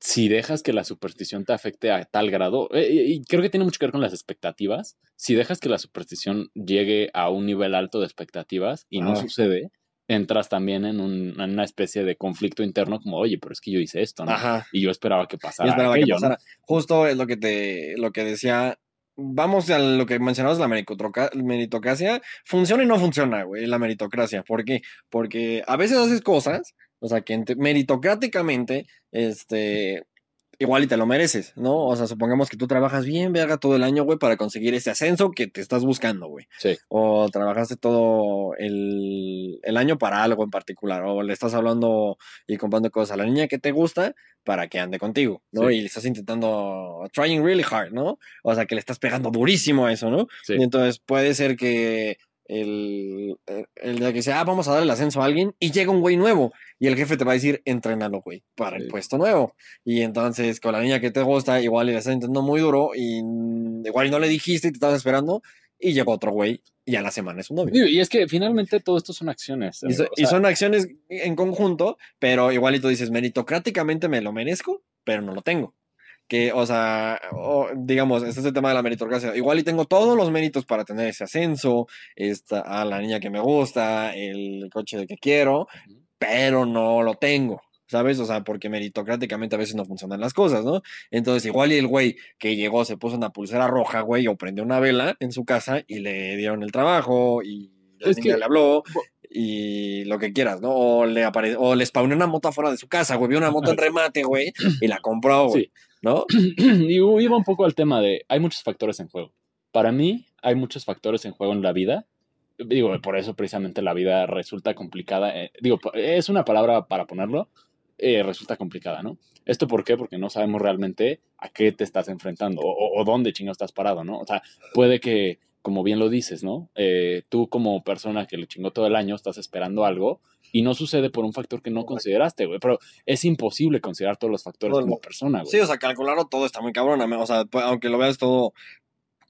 si dejas que la superstición te afecte a tal grado, eh, y, creo que tiene mucho que ver con las expectativas, si dejas que la superstición llegue a un nivel alto de expectativas y no Ajá. sucede, entras también en, un- en una especie de conflicto interno como, oye, pero es que yo hice esto, ¿no? Ajá. Y yo esperaba que pasara esperaba que aquello, ¿no? pasara. Justo es lo que te, lo que decía. Vamos a lo que mencionabas, la meritocracia. Funciona y no funciona, güey, la meritocracia. ¿Por qué? Porque a veces haces cosas, o sea, que ente- meritocráticamente, este, igual y te lo mereces, ¿no? O sea, supongamos que tú trabajas bien, verga, todo el año, güey, para conseguir ese ascenso que te estás buscando, güey. Sí. O trabajaste todo el, el año para algo en particular, o le estás hablando y comprando cosas a la niña que te gusta para que ande contigo, ¿no? Sí. Y le estás intentando, trying really hard, ¿no? O sea, que le estás pegando durísimo a eso, ¿no? Sí. Y entonces puede ser que el, el, el día que sea, ah, vamos a dar el ascenso a alguien y llega un güey nuevo y el jefe te va a decir, entrénalo, güey, para el Sí. puesto nuevo. Y entonces con la niña que te gusta, igual le estás intentando muy duro y mm, igual y no le dijiste y te estabas esperando y llegó otro güey y a la semana es un novio. Y es que finalmente todo esto son acciones. Y, so- o y sea, son acciones en conjunto, pero igual y tú dices, meritocráticamente me lo merezco, pero no lo tengo. Que, o sea, digamos, este es el tema de la meritocracia. Igual y tengo todos los méritos para tener ese ascenso, esta, a la niña que me gusta, el coche de que quiero, pero no lo tengo. ¿Sabes? O sea, porque meritocráticamente a veces no funcionan las cosas, ¿no? Entonces, igual y el güey que llegó se puso una pulsera roja, güey, o prendió una vela en su casa y le dieron el trabajo y la Es niña que- le habló y lo que quieras, ¿no? O le apare o le spawné una moto afuera de su casa, güey, vio una moto en remate, güey, y la compró, güey, Sí. ¿No? y iba un poco al tema de, hay muchos factores en juego. Para mí, hay muchos factores en juego en la vida. Digo, por eso precisamente la vida resulta complicada. eh, digo, es una palabra para ponerlo, eh, resulta complicada, ¿no? ¿Esto por qué? Porque no sabemos realmente a qué te estás enfrentando o, o- dónde chingo estás parado, ¿no? O sea, puede que, como bien lo dices, ¿no? Eh, tú como persona que le chingó todo el año estás esperando algo y no sucede por un factor que no consideraste, güey. Pero es imposible considerar todos los factores como persona, güey. Sí, o sea, calcularlo todo está muy cabrón, o sea, pues, aunque lo veas todo,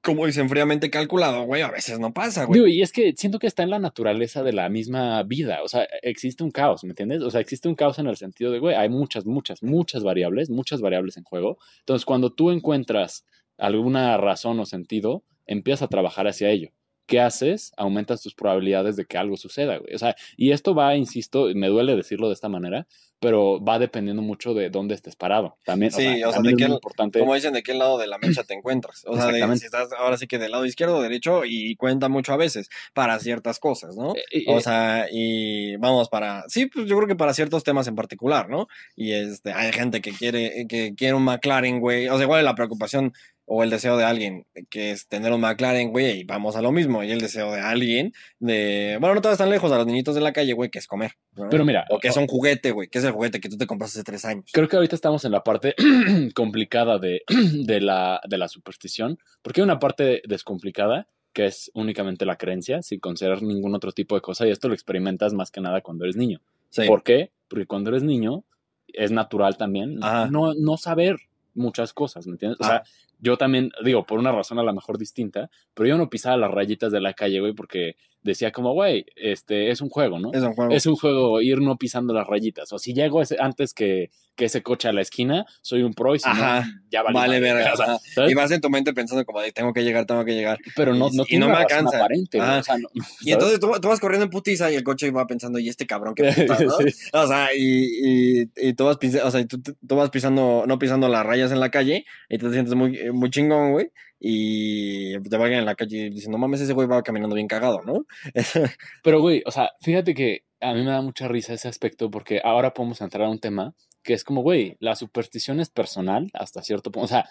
como dicen, fríamente calculado, güey, a veces no pasa, güey. Digo, y es que siento que está en la naturaleza de la misma vida. O sea, existe un caos, ¿me entiendes? O sea, existe un caos en el sentido de, güey, hay muchas, muchas, muchas variables, muchas variables en juego. Entonces, cuando tú encuentras alguna razón o sentido, empiezas a trabajar hacia ello. ¿Qué haces? Aumentas tus probabilidades de que algo suceda, güey. O sea, y esto va, insisto, me duele decirlo de esta manera, pero va dependiendo mucho de dónde estés parado. También, Sí, o sea, también de es qué- importante. Como dicen, de qué lado de la mecha te encuentras. O sea, de, si estás ahora sí que del lado izquierdo o derecho y cuenta mucho a veces para ciertas cosas, ¿no? Eh, eh, O sea, y vamos para, sí, pues yo creo que para ciertos temas en particular, ¿no? Y este, hay gente que quiere, que quiere un McLaren, güey. O sea, igual la preocupación o el deseo de alguien que es tener un McLaren, güey, y vamos a lo mismo. Y el deseo de alguien de, bueno, no te vas tan lejos a los niñitos de la calle, güey, que es comer. ¿no? pero mira, o que es un juguete, güey, que es el juguete que tú te compraste hace tres años. Creo que ahorita estamos en la parte complicada de, de, la, de la superstición, porque hay una parte descomplicada que es únicamente la creencia, sin considerar ningún otro tipo de cosa, y esto lo experimentas más que nada cuando eres niño. Sí. ¿Por qué? Porque cuando eres niño es natural también Ajá. no, no saber muchas cosas, ¿me entiendes? O sea, yo también, digo, por una razón a lo mejor distinta, pero yo no pisaba las rayitas de la calle, güey, porque decía como, güey, este es un juego, ¿no? Es un juego. Es un juego ir no pisando las rayitas. O si llego ese, antes que, que ese coche a la esquina, soy un pro y si Ajá, no, ya vale. Vale, verga. o sea, ajá. ¿sabes? Y vas en tu mente pensando como de tengo que llegar, tengo que llegar. Pero no, no y tiene no me alcanza. aparente, güey, Ajá. o sea, no- Y entonces tú, tú vas corriendo en putiza y el coche va pensando, ¿y este cabrón qué puta, no? Sí. O sea, y, y, y tú vas o sea, tú, tú vas pisando, no pisando las rayas en la calle y te sientes muy, muy chingón, güey. Y te vayan en la calle no mames, ese güey va caminando bien cagado, ¿no? Pero, güey, o sea, fíjate que a mí me da mucha risa ese aspecto porque ahora podemos entrar a un tema que es como, güey, la superstición es personal hasta cierto punto. O sea,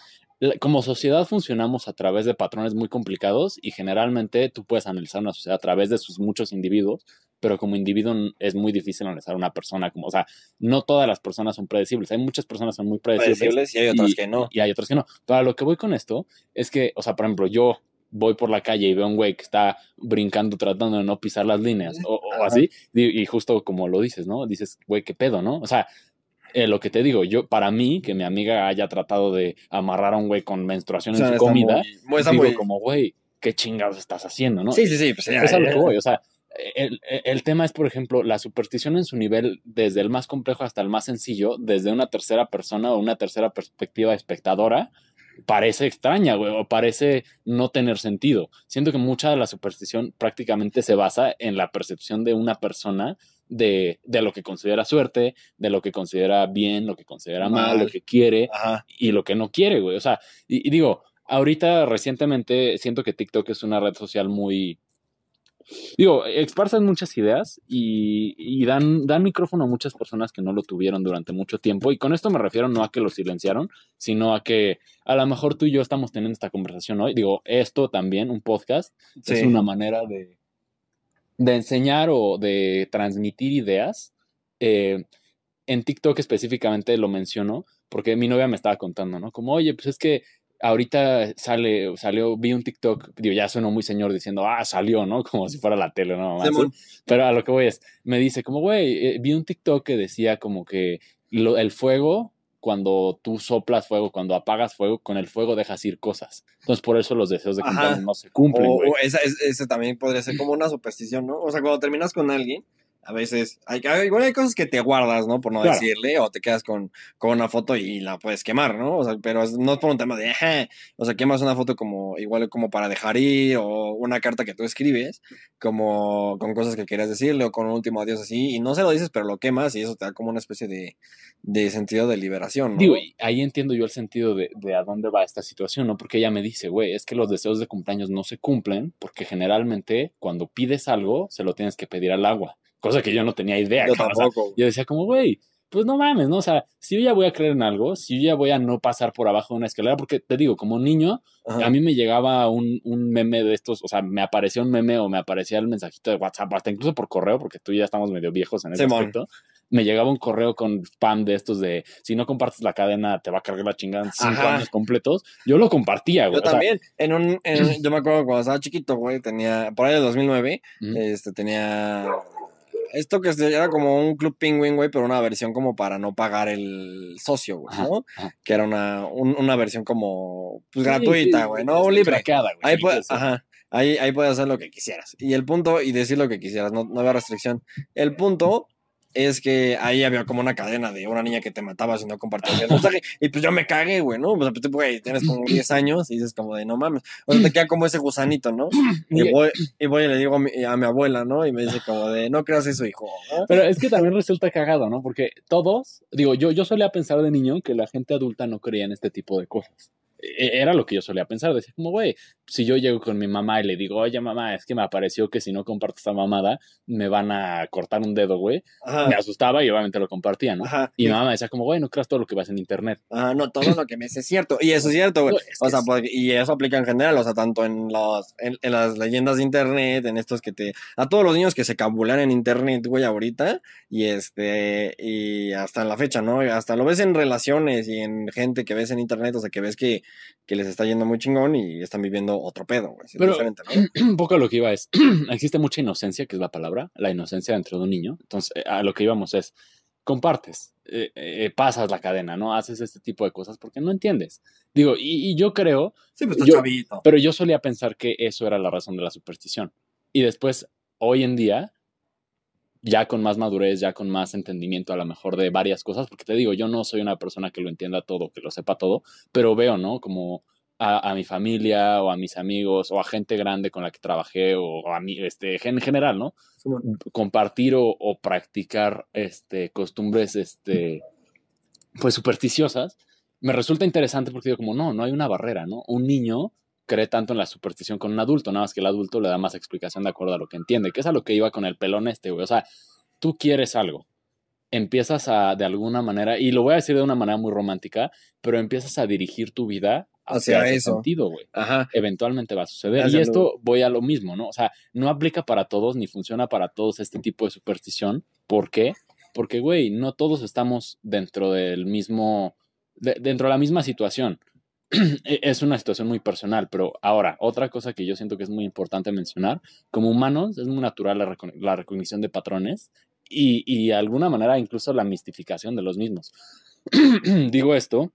como sociedad funcionamos a través de patrones muy complicados y generalmente tú puedes analizar una sociedad a través de sus muchos individuos, pero como individuo es muy difícil analizar una persona como, o sea, no todas las personas son predecibles. Hay muchas personas que son muy predecibles Predecibles y hay otras y- que no. y hay otros que no. Pero a lo que voy con esto es que, o sea, por ejemplo, yo voy por la calle y veo a un güey que está brincando tratando de no pisar las líneas o, así, y, y justo como lo dices, ¿no? Dices, güey, qué pedo, ¿no? O sea, eh, lo que te digo, yo, para mí, que mi amiga haya tratado de amarrar a un güey con menstruación O sea, en su comida, muy- digo muy- como, güey, qué chingados estás haciendo, ¿no? Sí, sí, sí. Pues, ya, es que voy, o sea, el, el tema es, por ejemplo, la superstición en su nivel, desde el más complejo hasta el más sencillo, desde una tercera persona o una tercera perspectiva espectadora, parece extraña, güey, o parece no tener sentido. Siento que mucha de la superstición prácticamente se basa en la percepción de una persona de, de lo que considera suerte, de lo que considera bien, lo que considera mal, Mal. lo que quiere Ajá. y lo que no quiere, güey. O sea, y, y digo, ahorita recientemente siento que TikTok es una red social muy... Digo, esparcen muchas ideas y, y dan, dan micrófono a muchas personas que no lo tuvieron durante mucho tiempo. Y con esto me refiero no a que lo silenciaron, sino a que a lo mejor tú y yo estamos teniendo esta conversación hoy. Digo, esto también, un podcast, es una manera de, de enseñar o de transmitir ideas. Eh, en TikTok específicamente lo menciono porque mi novia me estaba contando, ¿no? Como, oye, pues es que ahorita sale, salió, vi un TikTok, digo, ya sueno muy señor diciendo, ah, salió, ¿no? Como si fuera la tele, ¿no? Pero a lo que voy es, me dice como, güey, eh, vi un TikTok que decía como que lo- el fuego, cuando tú soplas fuego, cuando apagas fuego, con el fuego dejas ir cosas. Entonces por eso los deseos de cumpleaños no se cumplen, O, o esa, también podría ser como una superstición, ¿no? O sea, cuando terminas con alguien, a veces, hay, igual hay cosas que te guardas, ¿no? Por no Claro. decirle, o te quedas con, con una foto y la puedes quemar, ¿no? O sea, pero no es por un tema de, "Ajá", o sea, quemas una foto como, igual como para dejar ir, o una carta que tú escribes, como con cosas que querías decirle, o con un último adiós así, y no se lo dices, pero lo quemas, y eso te da como una especie de, de sentido de liberación, ¿no? Digo, y ahí entiendo yo el sentido de, de a dónde va esta situación, ¿no? Porque ella me dice, güey, es que los deseos de cumpleaños no se cumplen porque generalmente cuando pides algo se lo tienes que pedir al agua, cosa que yo no tenía idea. Yo cabrón. O sea, tampoco. yo decía como, güey, pues no mames, ¿no? O sea, si yo ya voy a creer en algo, si yo ya voy a no pasar por abajo de una escalera, porque te digo, como niño, Ajá. a mí me llegaba un, un meme de estos, o sea, me aparecía un meme o me aparecía el mensajito de WhatsApp, hasta incluso por correo, porque tú y ya estamos medio viejos en ese Simón. aspecto. Me llegaba un correo con spam de estos de si no compartes la cadena te va a cargar la chingada en cinco Ajá. años completos. Yo lo compartía, güey. Yo o sea, también, en un, en- yo me acuerdo cuando estaba chiquito, güey, tenía, por ahí del 2009, Ujú. este, tenía, esto que se- era como un Club Penguin, güey, pero una versión como para no pagar el socio, güey, ¿no? ajá. Que era una, un- una versión como, pues, Sí, gratuita, sí, güey, ¿no? este, Libre. craqueada, güey, Ahí sí. ajá, ahí, ahí puedes hacer lo que quisieras. Y el punto, y decir lo que quisieras, no, no había restricción. El punto es que ahí había como una cadena de una niña que te mataba si no compartías el mensaje. Y pues yo me cagué, güey, ¿no? Pues, pues, güey, tienes como 10 años y dices como de, no mames. O sea, te queda como ese gusanito, ¿no? Y Y- voy, y voy y le digo a mi, a mi abuela, ¿no? Y me dice como de, no creas eso, hijo. ¿no? Pero es que también resulta cagado, ¿no? Porque todos, digo, yo, yo solía pensar de niño que la gente adulta no creía en este tipo de cosas. E- Era lo que yo solía pensar. Decía, como, güey, si yo llego con mi mamá y le digo, oye, mamá, es que me apareció que si no comparto esta mamada, me van a cortar un dedo, güey. Me asustaba y obviamente lo compartía, ¿no? Ajá. Y mi mamá decía, como, güey, no creas todo lo que vas en internet. Ajá, no, todo lo que me es cierto. Y eso es cierto, güey. No, es que O sea, es- porque- y eso aplica en general, o sea, tanto en los, en, en las leyendas de internet, en estos que te, a todos los niños que se cabulan en internet, güey, ahorita, y este, y hasta en la fecha, ¿no? Hasta lo ves en relaciones y en gente que ves en internet, o sea, que ves que, que les está yendo muy chingón y están viviendo otro pedo, güey. es Pero- diferente, ¿no? un poco a lo que iba es, existe mucha inocencia, que es la palabra, la inocencia dentro de un niño. Entonces, a lo que íbamos es, compartes, eh, eh, pasas la cadena, ¿no? Haces este tipo de cosas porque no entiendes. Digo, y, yo creo... Sí, pues yo, chavito. Pero yo solía pensar que eso era la razón de la superstición. Y después, hoy en día, ya con más madurez, ya con más entendimiento a lo mejor de varias cosas, porque te digo, yo no soy una persona que lo entienda todo, que lo sepa todo, pero veo, ¿no? Como a, mi familia o a mis amigos o a gente grande con la que trabajé o a mí, este, en general, ¿no? Compartir o, practicar este, costumbres, este, pues supersticiosas, me resulta interesante porque digo como, no, no hay una barrera, ¿no? Un niño cree tanto en la superstición con un adulto, nada más que el adulto le da más explicación de acuerdo a lo que entiende, que es a lo que iba con el pelón este, güey. O sea, tú quieres algo, empiezas a, de alguna manera, y lo voy a decir de una manera muy romántica, pero empiezas a dirigir tu vida hacia, ese sentido, güey. Ajá. Eventualmente va a suceder. y esto voy a lo mismo, ¿no? O sea, no aplica para todos ni funciona para todos este tipo de superstición. ¿Por qué? Porque, güey, no todos estamos dentro del mismo, dentro de la misma situación. E, es una situación muy personal, pero ahora, otra cosa que yo siento que es muy importante mencionar, como humanos es muy natural la, la recognición de patrones y, y de alguna manera incluso la mistificación de los mismos. Digo esto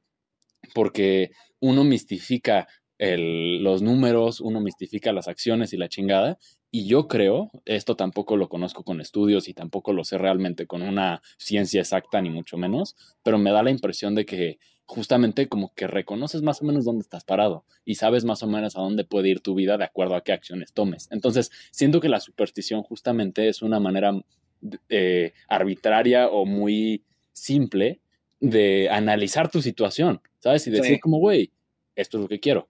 porque uno mistifica los números, uno mistifica las acciones y la chingada. Y yo creo, esto tampoco lo conozco con estudios y tampoco lo sé realmente con una ciencia exacta, ni mucho menos, pero me da la impresión de que justamente como que reconoces más o menos dónde estás parado y sabes más o menos a dónde puede ir tu vida de acuerdo a qué acciones tomes. Entonces, siento que la superstición justamente es una manera eh, arbitraria o muy simple de analizar tu situación, ¿sabes? Y decir como, güey, esto es lo que quiero,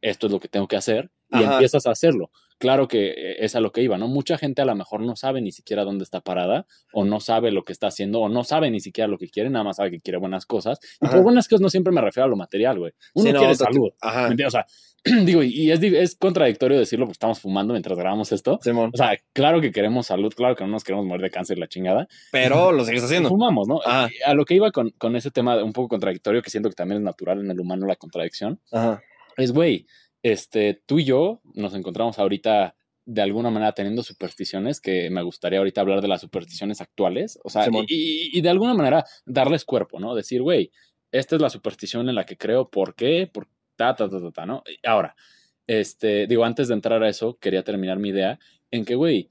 esto es lo que tengo que hacer, y empiezas a hacerlo. Claro que eh, es a lo que iba, ¿no? Mucha gente a lo mejor no sabe ni siquiera dónde está parada, o no sabe lo que está haciendo, o no sabe ni siquiera lo que quiere, nada más sabe que quiere buenas cosas. Y por buenas cosas no siempre me refiero a lo material, güey. Uno quiere salud. O sea, digo, y es, es, contradictorio decirlo porque estamos fumando mientras grabamos esto. O sea, claro que queremos salud, claro que no nos queremos morir de cáncer la chingada. Pero lo sigues haciendo. Fumamos, ¿no? A lo que iba con, con, ese tema un poco contradictorio, que siento que también es natural en el humano la contradicción, es, güey, este, tú y yo nos encontramos ahorita de alguna manera teniendo supersticiones, que me gustaría ahorita hablar de las supersticiones actuales, o sea, y, y, de alguna manera darles cuerpo, ¿no? Decir, güey, esta es la superstición en la que creo, ¿por qué? Por ta, ta, ta, ta, ¿no? Ahora, este, digo, antes de entrar a eso, quería terminar mi idea en que, güey,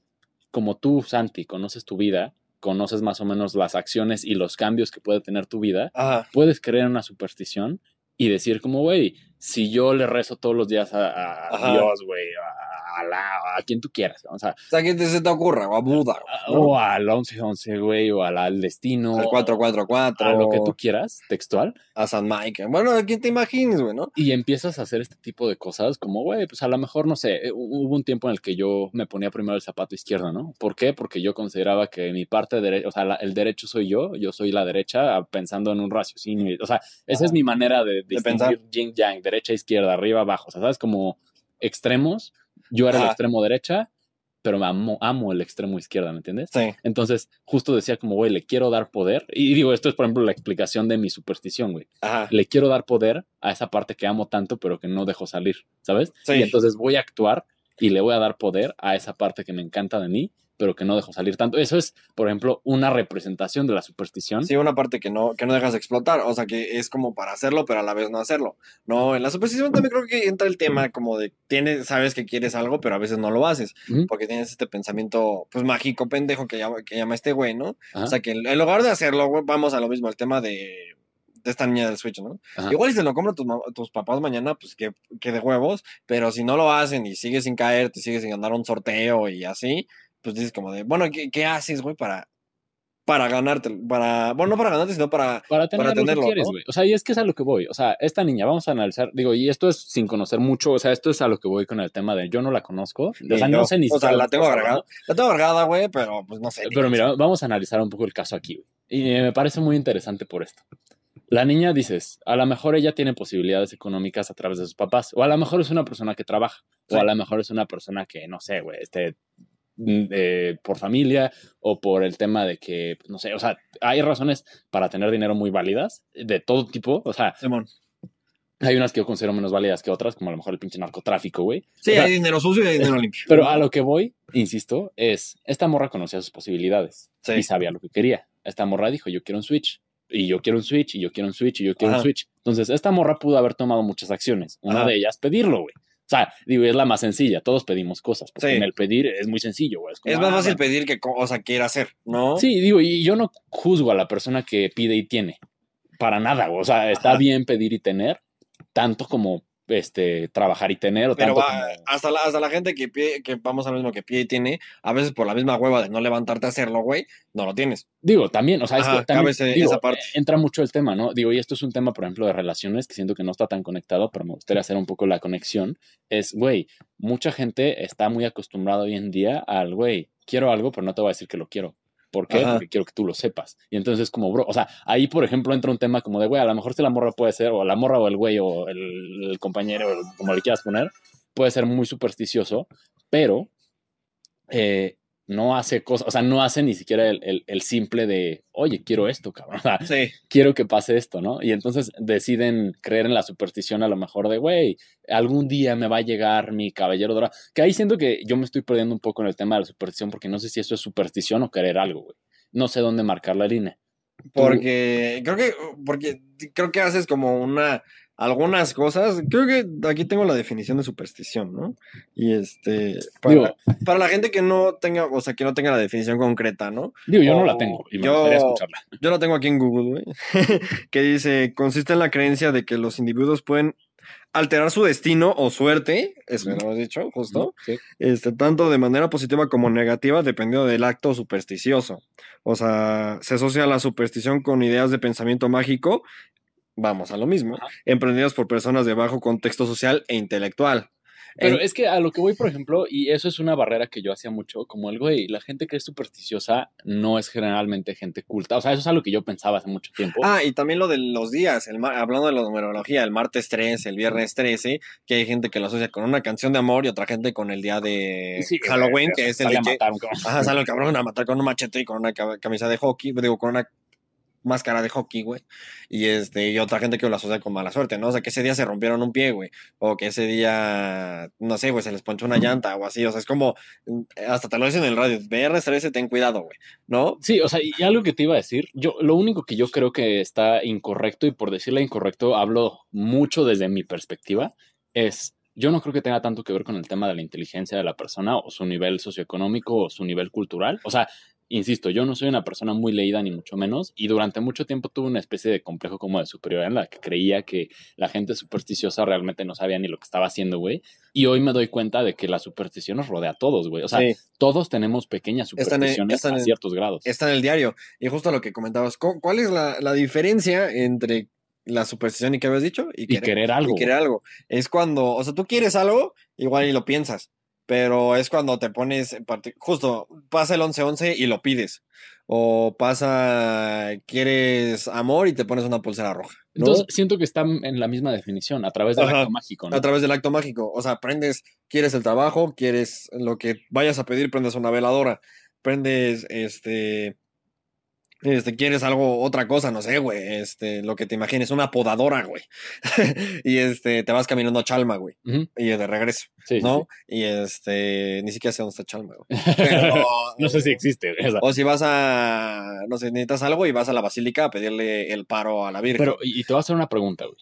como tú, Santi, conoces tu vida, conoces más o menos las acciones y los cambios que puede tener tu vida, puedes creer en una superstición y decir como, güey, si yo le rezo todos los días a, Dios, güey, a, a quien tú quieras. O sea, o sea, que se te ocurra, o a Buda. O al 1111, güey, o al, destino. Al 444. A lo que tú quieras, textual. A San Mike. Bueno, a quien te imagines, güey, ¿no? Y empiezas a hacer este tipo de cosas como, güey, pues a lo mejor, no sé, eh, hubo un tiempo en el que yo me ponía primero el zapato izquierdo, ¿no? ¿Por qué? Porque yo consideraba que mi parte derecha, o sea, el derecho soy yo, yo soy la derecha, pensando en un raciocinio. O sea, esa es mi manera de, de distinguir yin yang, derecha, izquierda, arriba, abajo. O sea, ¿sabes? Como extremos yo era el extremo derecha, pero amo, amo el extremo izquierda, ¿me entiendes? Sí. Entonces, justo decía como, güey, le quiero dar poder. Y digo, esto es, por ejemplo, la explicación de mi superstición, güey. Le quiero dar poder a esa parte que amo tanto, pero que no dejo salir, ¿sabes? Sí. Y entonces voy a actuar y le voy a dar poder a esa parte que me encanta de mí pero que no dejo salir tanto. Eso es, por ejemplo, una representación de la superstición. Sí, una parte que no, que no dejas explotar, o sea, que es como para hacerlo, pero a la vez no hacerlo. No, en la superstición también creo que entra el tema como de, tienes, sabes que quieres algo, pero a veces no lo haces, porque tienes este pensamiento, pues, mágico, pendejo, que llama, que llama este güey, ¿no? O sea, que en lugar de hacerlo, vamos a lo mismo, el tema de de esta niña del Switch, ¿no? Igual si se lo compran tus, tus papás mañana, pues que, que, de huevos, pero si no lo hacen y sigues sin caer, te sigues sin andar un sorteo y así, pues dices como de, bueno, ¿qué, qué haces, güey, para, para ganarte, para, bueno, no para ganarte, sino para, para, tenerlo. güey. O sea, y es que es a lo que voy. O sea, esta niña, vamos a analizar, digo, y esto es sin conocer mucho, o sea, esto es a lo que voy con el tema de yo no la conozco. o sea, no sé ni O sea, la tengo agregada. La tengo agregada, güey, pero pues no sé. Pero mira, vamos a analizar un poco el caso aquí, güey. Y me parece muy interesante por esto. La niña, dices, a lo mejor ella tiene posibilidades económicas a través de sus papás, o a lo mejor es una persona que trabaja, o a lo mejor es una persona que, no sé, güey, este, eh, por familia o por el tema de que, no sé, o sea, hay razones para tener dinero muy válidas de todo tipo, o sea, hay unas que yo considero menos válidas que otras, como a lo mejor el pinche narcotráfico, güey. Sí, hay dinero sucio y hay dinero limpio. Pero a lo que voy, insisto, es, esta morra conocía sus posibilidades y sabía lo que quería. esta morra dijo, yo quiero un Switch. Y yo quiero un Switch, y yo quiero un Switch, y yo quiero un Switch. Entonces, esta morra pudo haber tomado muchas acciones. Una de ellas, pedirlo, güey. O sea, digo, es la más sencilla. Todos pedimos cosas. Porque en el pedir es muy sencillo, güey. Es, más ah, fácil pedir que, o sea, quiera hacer, ¿no? Sí, digo, y yo no juzgo a la persona que pide y tiene. Para nada, güey. O sea, está bien pedir y tener, tanto como este, trabajar y tener. O Pero hasta, la, hasta la gente que, pide, que vamos a lo mismo que pide y tiene, a veces por la misma hueva de no levantarte a hacerlo, güey, no lo tienes. Digo, también, o sea, es que también, esa parte. entra mucho el tema, ¿no? Digo, y esto es un tema, por ejemplo, de relaciones que siento que no está tan conectado, pero me gustaría hacer un poco la conexión. Es, güey, mucha gente está muy acostumbrada hoy en día al, güey, quiero algo, pero no te voy a decir que lo quiero. ¿Por qué? Porque quiero que tú lo sepas. Y entonces, como, bro, o sea, ahí, por ejemplo, entra un tema como de, güey, a lo mejor si la morra puede ser, o la morra o el güey o el, compañero, como le quieras poner, puede ser muy supersticioso, pero eh, no hace cosas, o sea, no hace ni siquiera el, simple de, oye, quiero esto, cabrón. sí. Quiero que pase esto, ¿no? Y entonces deciden creer en la superstición a lo mejor de, güey, algún día me va a llegar mi caballero dorado. Que ahí siento que yo me estoy perdiendo un poco en el tema de la superstición porque no sé si eso es superstición o querer algo, güey. No sé dónde marcar la línea. Porque creo que, porque creo que haces como una algunas cosas. Creo que aquí tengo la definición de superstición, ¿no? Y este, para, para, la gente que no tenga, o sea, que no tenga la definición concreta, ¿no? Digo, yo no la tengo y me yo, gustaría escucharla. Yo la tengo aquí en Google, güey, que dice, consiste en la creencia de que los individuos pueden alterar su destino o suerte, eso lo hemos dicho, justo, este, tanto de manera positiva como negativa, dependiendo del acto supersticioso. O sea, se asocia la superstición con ideas de pensamiento mágico vamos a lo mismo, emprendidos por personas de bajo contexto social e intelectual. Pero es que a lo que voy, por ejemplo, y eso es una barrera que yo hacía mucho, como el güey, la gente que es supersticiosa no es generalmente gente culta. O sea, eso es algo que yo pensaba hace mucho tiempo. Ah, y también lo de los días, el hablando de la numerología, el martes 13, el viernes 13, que hay gente que lo asocia con una canción de amor y otra gente con el día de Halloween, que, es el de matar, Ajá, sale el cabrón a matar con un machete y con una camisa de hockey, digo, con una máscara de hockey, güey. Y este, y otra gente que lo asocia con mala suerte, ¿no? O sea, que ese día se rompieron un pie, güey. O que ese día, no sé, güey, se les ponchó una llanta o así. O sea, es como, hasta te lo dicen en el radio, viernes 13, ten cuidado, güey, ¿no? Sí, o sea, y algo que te iba a decir, yo, lo único que yo creo que está incorrecto, y por decirle incorrecto, hablo mucho desde mi perspectiva, es yo no creo que tenga tanto que ver con el tema de la inteligencia de la persona o su nivel socioeconómico o su nivel cultural. O sea, insisto, yo no soy una persona muy leída ni mucho menos y durante mucho tiempo tuve una especie de complejo como de superioridad en la que creía que la gente supersticiosa realmente no sabía ni lo que estaba haciendo, güey. Y hoy me doy cuenta de que la superstición nos rodea a todos, güey. O sea, todos tenemos pequeñas supersticiones a ciertos grados. Está en el diario. Y justo lo que comentabas, ¿cuál es la, la diferencia entre la superstición y qué habías dicho? Y querer, algo. Y querer algo. Es cuando, o sea, tú quieres algo, igual y lo piensas pero es cuando te pones, justo pasa el 11-11 y lo pides. O pasa, quieres amor y te pones una pulsera roja. Entonces siento que están en la misma definición, a través del acto mágico. ¿no? A través del acto mágico. O sea, prendes, quieres el trabajo, quieres lo que vayas a pedir, prendes una veladora, prendes este este, quieres algo, otra cosa, no sé, güey, este, lo que te imagines, una podadora, güey. y este, te vas caminando a Chalma, güey. Y de regreso, ¿no? Y este, ni siquiera sé dónde está Chalma, güey. no sé si existe. O si vas a, no sé, necesitas algo y vas a la basílica a pedirle el paro a la Virgen. Pero, y te voy a hacer una pregunta, güey.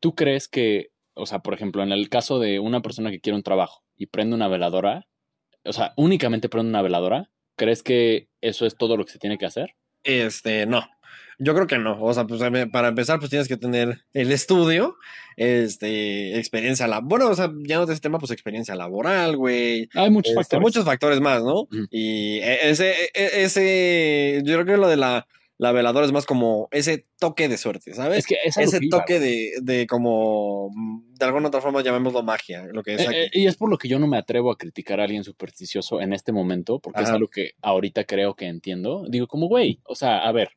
¿Tú crees que, o sea, por ejemplo, en el caso de una persona que quiere un trabajo y prende una veladora, o sea, únicamente prende una veladora, ¿crees que eso es todo lo que se tiene que hacer? Este, no. Yo creo que no. O sea, pues para empezar, pues tienes que tener el estudio, este, experiencia laboral. Bueno, o sea, ya no de ese tema, pues experiencia laboral, güey. Hay muchos este, factores. Muchos factores más, ¿no? Y e, ese, e, ese, yo creo que lo de la, la veladora es más como ese toque de suerte, ¿sabes? Es que ese toque de, de, como, de alguna otra forma llamémoslo magia, lo que es eh, eh, y es por lo que yo no me atrevo a criticar a alguien supersticioso en este momento, porque es algo que ahorita creo que entiendo. Digo, como, güey, o sea, a ver,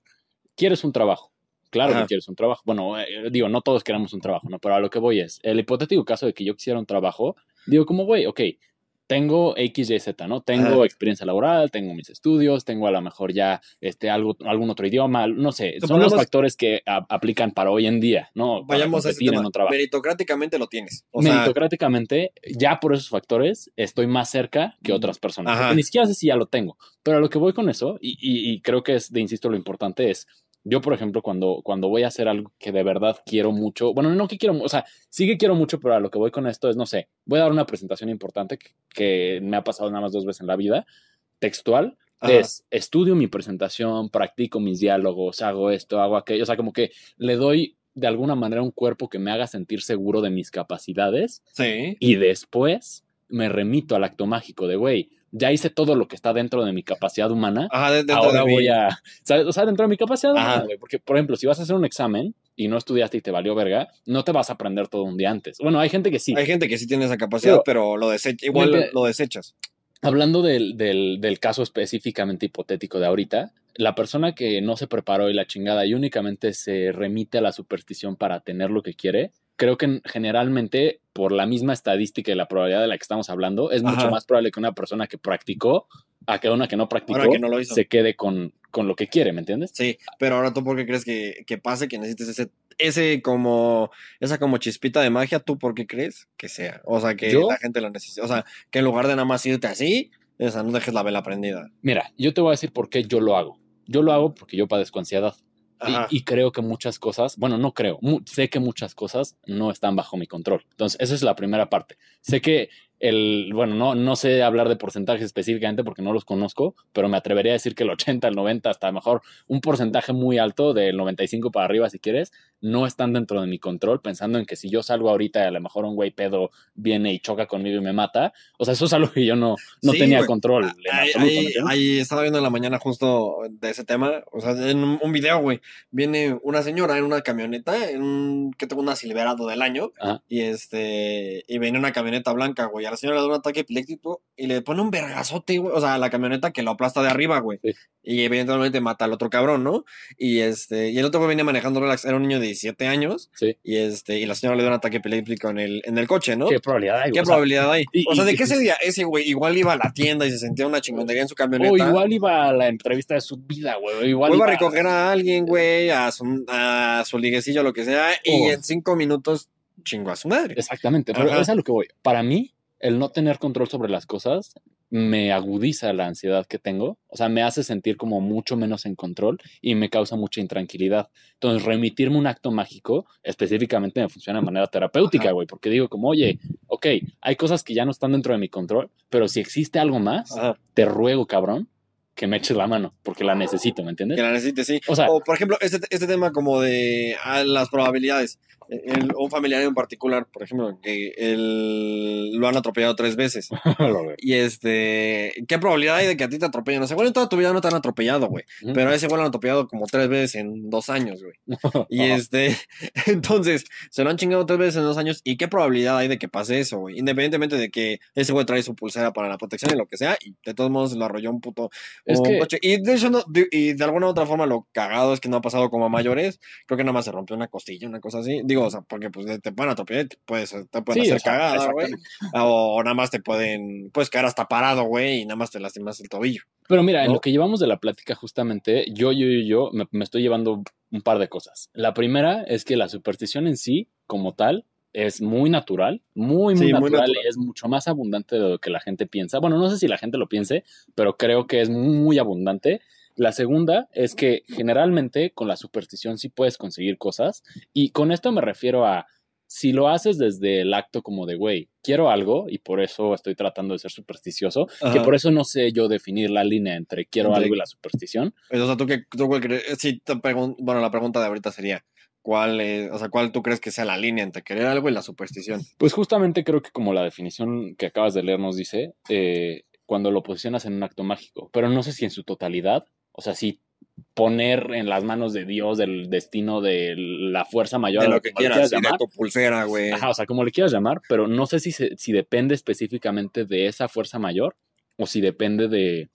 quieres un trabajo. Claro que quieres un trabajo. Bueno, eh, digo, no todos queremos un trabajo, ¿no? Pero a lo que voy es, el hipotético caso de que yo quisiera un trabajo, digo, como, güey, ok, tengo X, Y, Z, ¿no? Tengo experiencia laboral, tengo mis estudios, tengo a lo mejor ya este, algo, algún otro idioma, no sé, son los factores que aplican para hoy en día, ¿no? vayamos a ese tema. Meritocráticamente lo tienes. Meritocráticamente, ya por esos factores estoy más cerca que otras personas. Ni siquiera sé si ya lo tengo, pero a lo que voy con eso, y, y creo que es, de insisto, lo importante es yo, por ejemplo, cuando, cuando voy a hacer algo que de verdad quiero mucho, bueno, no que quiero, o sea, sí que quiero mucho, pero a lo que voy con esto es, no sé, voy a dar una presentación importante que, me ha pasado nada más dos veces en la vida, textual, es estudio mi presentación, practico mis diálogos, hago esto, hago aquello, o sea, como que le doy de alguna manera un cuerpo que me haga sentir seguro de mis capacidades. Sí. Y después me remito al acto mágico de, güey, ya hice todo lo que está dentro de mi capacidad humana. Ajá, dentro ahora voy a. O sea, dentro de mi capacidad humana, Porque, por ejemplo, si vas a hacer un examen y no estudiaste y te valió verga, no te vas a aprender todo un día antes. Bueno, hay gente que sí. Hay gente que sí tiene esa capacidad, pero, lo desecha, igual lo desechas. Hablando del, del, del, caso específicamente hipotético de ahorita, la persona que no se preparó y la chingada y únicamente se remite a la superstición para tener lo que quiere, creo que generalmente, por la misma estadística y la probabilidad de la que estamos hablando, es mucho más probable que una persona que practicó a que una que no practicó se quede con, con lo que quiere, ¿me entiendes? Sí, pero ahora tú por qué crees que, que pase, que necesites ese, ese como, esa como chispita de magia, ¿tú por qué crees que sea? O sea, que la gente lo necesita. O sea, que en lugar de nada más irte así, o sea, no dejes la vela prendida. Mira, yo te voy a decir por qué yo lo hago. Yo lo hago porque yo padezco ansiedad. Y, creo que muchas cosas, bueno, no creo, sé que muchas cosas no están bajo mi control. Entonces, esa es la primera parte. Sé que el, bueno, no, no sé hablar de porcentajes específicamente porque no los conozco, pero me atrevería a decir que el 80, el 90, hasta mejor un porcentaje muy alto del 95 para arriba, si quieres, no están dentro de mi control, pensando en que si yo salgo ahorita y a lo mejor un güey pedo viene y choca conmigo y me mata, o sea, eso es algo que yo no, no tenía control. ahí, ahí, estaba viendo en la mañana justo de ese tema, o sea, en un, video, güey, viene una señora en una camioneta, en un, que tengo una Silverado del año, y este, y viene una camioneta blanca, güey, a la señora le da un ataque epiléptico y le pone un vergazote, güey, o sea, la camioneta que lo aplasta de arriba, güey, y evidentemente mata al otro cabrón, ¿no? Y este, y el otro güey venía manejando relax, era un niño de 17 años. Sí. Y este, y la señora le dio un ataque epiléptico en el, en el coche, ¿no? ¿Qué probabilidad hay? ¿Qué probabilidad hay? o sea, ¿de qué ese día ese güey igual iba a la tienda y se sentía una chingonería en su camioneta? O igual iba a la entrevista de su vida, güey. Igual iba a recoger a alguien, güey, a su, a su liguecillo, lo que sea, y en cinco minutos chingó a su madre. Exactamente, pero es a lo que voy. Para mí, el no tener control sobre las cosas me agudiza la ansiedad que tengo, o sea, me hace sentir como mucho menos en control y me causa mucha intranquilidad. Entonces, remitirme un acto mágico específicamente me funciona de manera terapéutica, güey, porque digo como, oye, ok, hay cosas que ya no están dentro de mi control, pero si existe algo más, te ruego, cabrón, que me eches la mano, porque la necesito, ¿me entiendes? Que la necesite, sí. O, sea, o por ejemplo, este, este tema como de ah, las probabilidades. El, un familiar en particular, por ejemplo, que el, lo han atropellado tres veces. y este, ¿qué probabilidad hay de que a ti te atropellen? O sea, bueno, en toda tu vida no te han atropellado, güey. Pero a ese güey lo han atropellado como tres veces en dos años, güey. y este, entonces, se lo han chingado tres veces en dos años. ¿Y qué probabilidad hay de que pase eso, güey? Independientemente de que ese güey trae su pulsera para la protección y lo que sea, y de todos modos lo arrolló un puto es que... coche. Y de hecho, no, y de alguna u otra forma, lo cagado es que no ha pasado como a mayores. Creo que nada más se rompió una costilla, una cosa así. Digo, o sea, porque pues te pueden atropellar, te, puedes, te pueden hacer cagada, güey. O, nada más te pueden, puedes caer hasta parado, güey, y nada más te lastimas el tobillo. Pero mira, en lo que llevamos de la plática, justamente, yo, yo, yo, yo, me, me estoy llevando un par de cosas. La primera es que la superstición en sí, como tal, es muy natural, muy, muy, natural, y es mucho más abundante de lo que la gente piensa. Bueno, no sé si la gente lo piense, pero creo que es muy, muy abundante. La segunda es que generalmente con la superstición sí puedes conseguir cosas y con esto me refiero a si lo haces desde el acto como de, güey, quiero algo y por eso estoy tratando de ser supersticioso, que por eso no sé yo definir la línea entre quiero algo y la superstición. Pues, o sea, tú que, tú, si te bueno, la pregunta de ahorita sería, ¿Cuál, o sea, ¿Cuál tú crees que sea la línea entre querer algo y la superstición? Pues justamente creo que como la definición que acabas de leer nos dice, eh, cuando lo posicionas en un acto mágico, pero no sé si en su totalidad, o sea, si poner en las manos de Dios del destino de la fuerza mayor. De lo que quieras, llamar. tu pulsera, güey. Ajá, o sea, como le quieras llamar, pero no sé si, si depende específicamente de esa fuerza mayor o si depende de,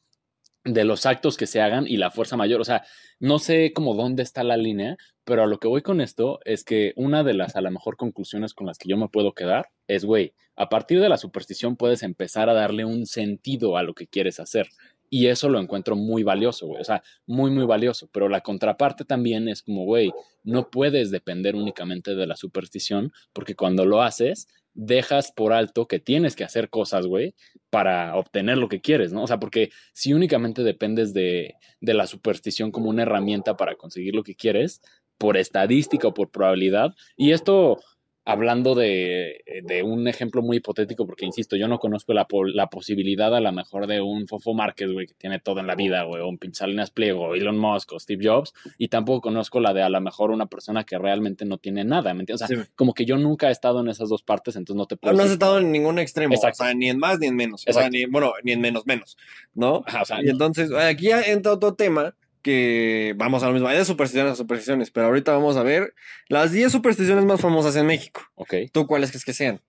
de los actos que se hagan y la fuerza mayor. O sea, no sé cómo dónde está la línea, pero a lo que voy con esto es que una de las a lo mejor conclusiones con las que yo me puedo quedar es, güey, a partir de la superstición puedes empezar a darle un sentido a lo que quieres hacer. Y eso lo encuentro muy valioso, güey. O sea, muy, muy valioso. Pero la contraparte también es como, güey, no puedes depender únicamente de la superstición, porque cuando lo haces, dejas por alto que tienes que hacer cosas, güey, para obtener lo que quieres, ¿no? O sea, porque si únicamente dependes de, de, la superstición como una herramienta para conseguir lo que quieres, por estadística o por probabilidad, y esto hablando de, de, un ejemplo muy hipotético, porque insisto, yo no conozco la, la posibilidad a lo mejor de un Fofo Márquez, güey, que tiene todo en la vida, güey, o un Pinchalinas Pliego, Elon Musk, o Steve Jobs, y tampoco conozco la de a lo mejor una persona que realmente no tiene nada, ¿me entiendes? O sea, como que yo nunca he estado en esas dos partes, entonces no te puedo. No, no has estado en ningún extremo, o sea, ni en más ni en menos, o sea, ni, bueno, ni en menos menos, ¿no? o sea, y entonces, aquí entra otro tema que vamos a lo mismo, hay de supersticiones a supersticiones, pero ahorita vamos a ver las 10 supersticiones más famosas en México. Ok. ¿Tú cuáles crees que sean?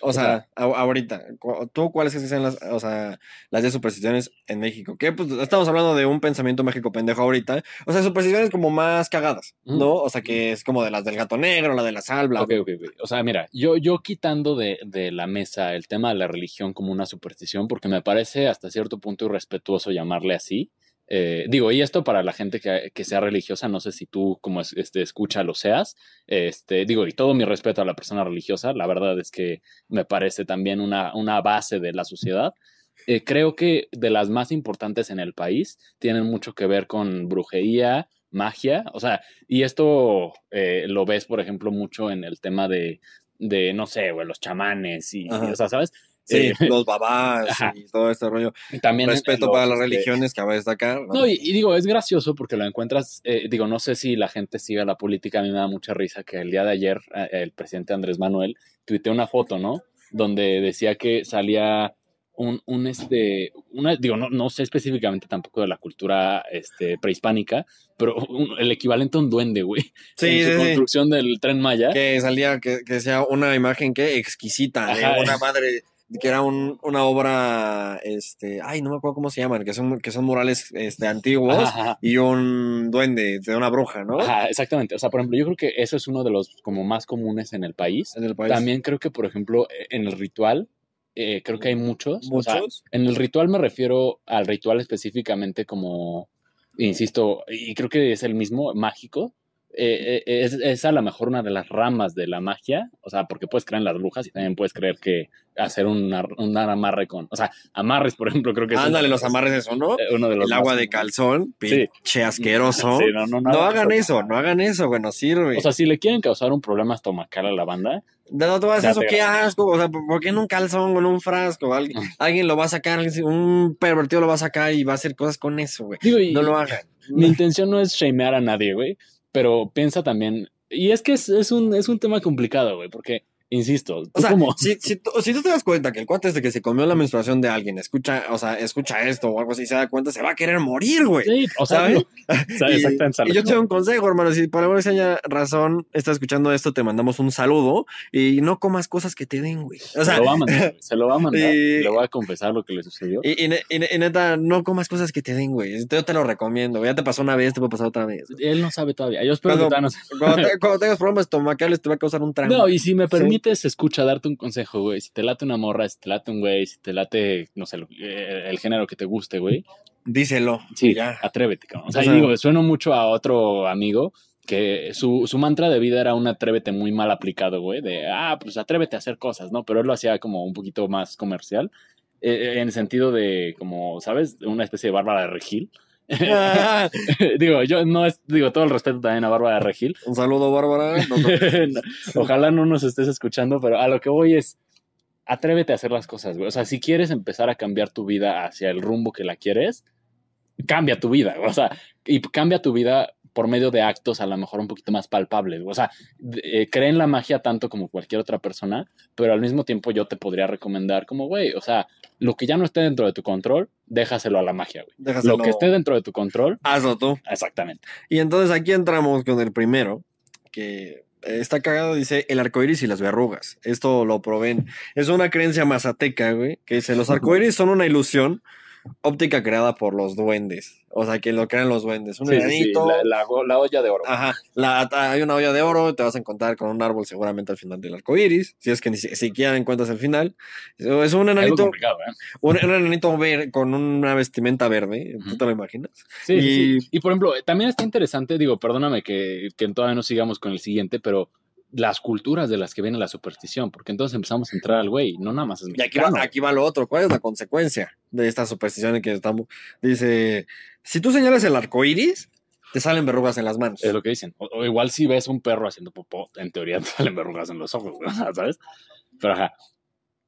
O sea, ahorita, ¿tú cuáles crees que sean las, o sea, las 10 supersticiones en México? Que pues estamos hablando de un pensamiento mágico pendejo ahorita. O sea, supersticiones como más cagadas, ¿no? O sea, que es como de las del gato negro, la de la sal, bla. Ok, ok, ok. O sea, mira, yo, yo quitando de, de la mesa el tema de la religión como una superstición, porque me parece hasta cierto punto irrespetuoso llamarle así. Eh, digo, y esto para la gente que, que, sea religiosa, no sé si tú como este, escucha lo seas, este, digo, y todo mi respeto a la persona religiosa, la verdad es que me parece también una, una base de la sociedad. Eh, creo que de las más importantes en el país tienen mucho que ver con brujería, magia, o sea, y esto eh, lo ves, por ejemplo, mucho en el tema de, de no sé, los chamanes y, o sea, ¿sabes? Sí, eh, los babás y todo este rollo. también Respeto para las este religiones que va a destacar. No, y, digo, es gracioso porque lo encuentras, eh, digo, no sé si la gente sigue la política, a mí me da mucha risa que el día de ayer eh, el presidente Andrés Manuel tuiteó una foto, ¿no? Donde decía que salía un, un este, una, digo, no, no sé específicamente tampoco de la cultura este, prehispánica, pero el equivalente a un duende, güey. Sí, en su construcción del tren Maya. Que salía, que, que sea una imagen que exquisita, de una madre que era un, una obra, este, ay, no me acuerdo cómo se llaman, que son, que son murales este, antiguos y un duende de una bruja, ¿no? Ajá, exactamente. O sea, por ejemplo, yo creo que eso es uno de los como más comunes en el país. En el país. También creo que, por ejemplo, en el ritual, eh, creo que hay muchos. ¿Muchos? en el ritual me refiero al ritual específicamente como, insisto, y creo que es el mismo, mágico, eh, eh, es, es, a lo mejor una de las ramas de la magia, o sea, porque puedes creer en las brujas y también puedes creer que hacer un, un amarre con, o sea, amarres, por ejemplo, creo que... Ándale, los amarres eso, ¿no? Eh, uno de los El agua de calzón, pinche asqueroso. no, hagan eso, no hagan eso, bueno, sirve. O sea, si le quieren causar un problema estomacal a la banda... No, te vas a eso, qué asco, o sea, ¿por qué en un calzón o en un frasco? Alguien, alguien lo va a sacar, un pervertido lo va a sacar y va a hacer cosas con eso, güey. no lo hagan. Mi intención no es shamear a nadie, güey pero piensa también, y es que es, es, un, es un tema complicado, güey, porque Insisto. O sea, si, si, tú, si, tú te das cuenta que el cuate es de que se comió la menstruación de alguien, escucha, o sea, escucha esto o algo así, se da cuenta, se va a querer morir, güey. Sí, o sea, y, y, yo te doy un consejo, hermano. Si por alguna extraña razón estás escuchando esto, te mandamos un saludo y no comas cosas que te den, güey. O sea, se lo va a mandar, se lo va a mandar. Y, le voy a confesar lo que le sucedió. Y, neta, no comas cosas que te den, güey. Yo te lo recomiendo. Ya te pasó una vez, te puede pasar otra vez. Él no sabe todavía. Yo espero que no cuando, cuando, tengas problemas estomacales, te va a causar un trauma. No, y si me permites, escucha, darte un consejo, güey. Si te late una morra, si te late un güey, si te late, no sé, eh, el, género que te guste, güey. Díselo. Sí, ya. atrévete, cabrón. O sea, digo, sueno mucho a otro amigo que su, su, mantra de vida era un atrévete muy mal aplicado, güey, de, ah, pues atrévete a hacer cosas, ¿no? Pero él lo hacía como un poquito más comercial, eh, en el sentido de, como, ¿sabes? Una especie de Bárbara de Regil. digo, yo no es, digo, todo el respeto también a Bárbara Regil. Un saludo, Bárbara. ojalá no nos estés escuchando, pero a lo que voy es, atrévete a hacer las cosas, güey. O sea, si quieres empezar a cambiar tu vida hacia el rumbo que la quieres, cambia tu vida, o sea, y cambia tu vida por medio de actos a lo mejor un poquito más palpables. O sea, eh, cree en la magia tanto como cualquier otra persona, pero al mismo tiempo yo te podría recomendar como, güey, o sea, lo que ya no esté dentro de tu control, déjaselo a la magia, güey. Lo que esté dentro de tu control, hazlo tú. Exactamente. Y entonces aquí entramos con el primero, que está cagado, dice el arcoíris y las verrugas. Esto lo proveen. Es una creencia mazateca, güey, que dice los arcoíris son una ilusión óptica creada por los duendes. O sea, que lo crean los duendes. Un Sí, sí, sí, enanito. la, la- la olla de oro. Ajá, la- hay una olla de oro, te vas a encontrar con un árbol seguramente al final del arco iris, si es que ni si- siquiera encuentras el final. Es un enanito, ¿eh? un, un enanito ver, con una vestimenta verde, ¿tú te lo imaginas? Sí, Y- sí. Y por ejemplo, también está interesante, digo, perdóname que, que todavía no sigamos con el siguiente, pero las culturas de las que viene la superstición, porque entonces empezamos a entrar al güey, no nada más es Y aquí va, mexicano. aquí va lo otro, ¿cuál es la consecuencia de esta superstición en que estamos? Dice, si tú señalas el arco iris, te salen verrugas en las manos. Es lo que dicen. O, o igual si ves un perro haciendo popó, en teoría te salen verrugas en los ojos, ¿sabes? Pero ajá.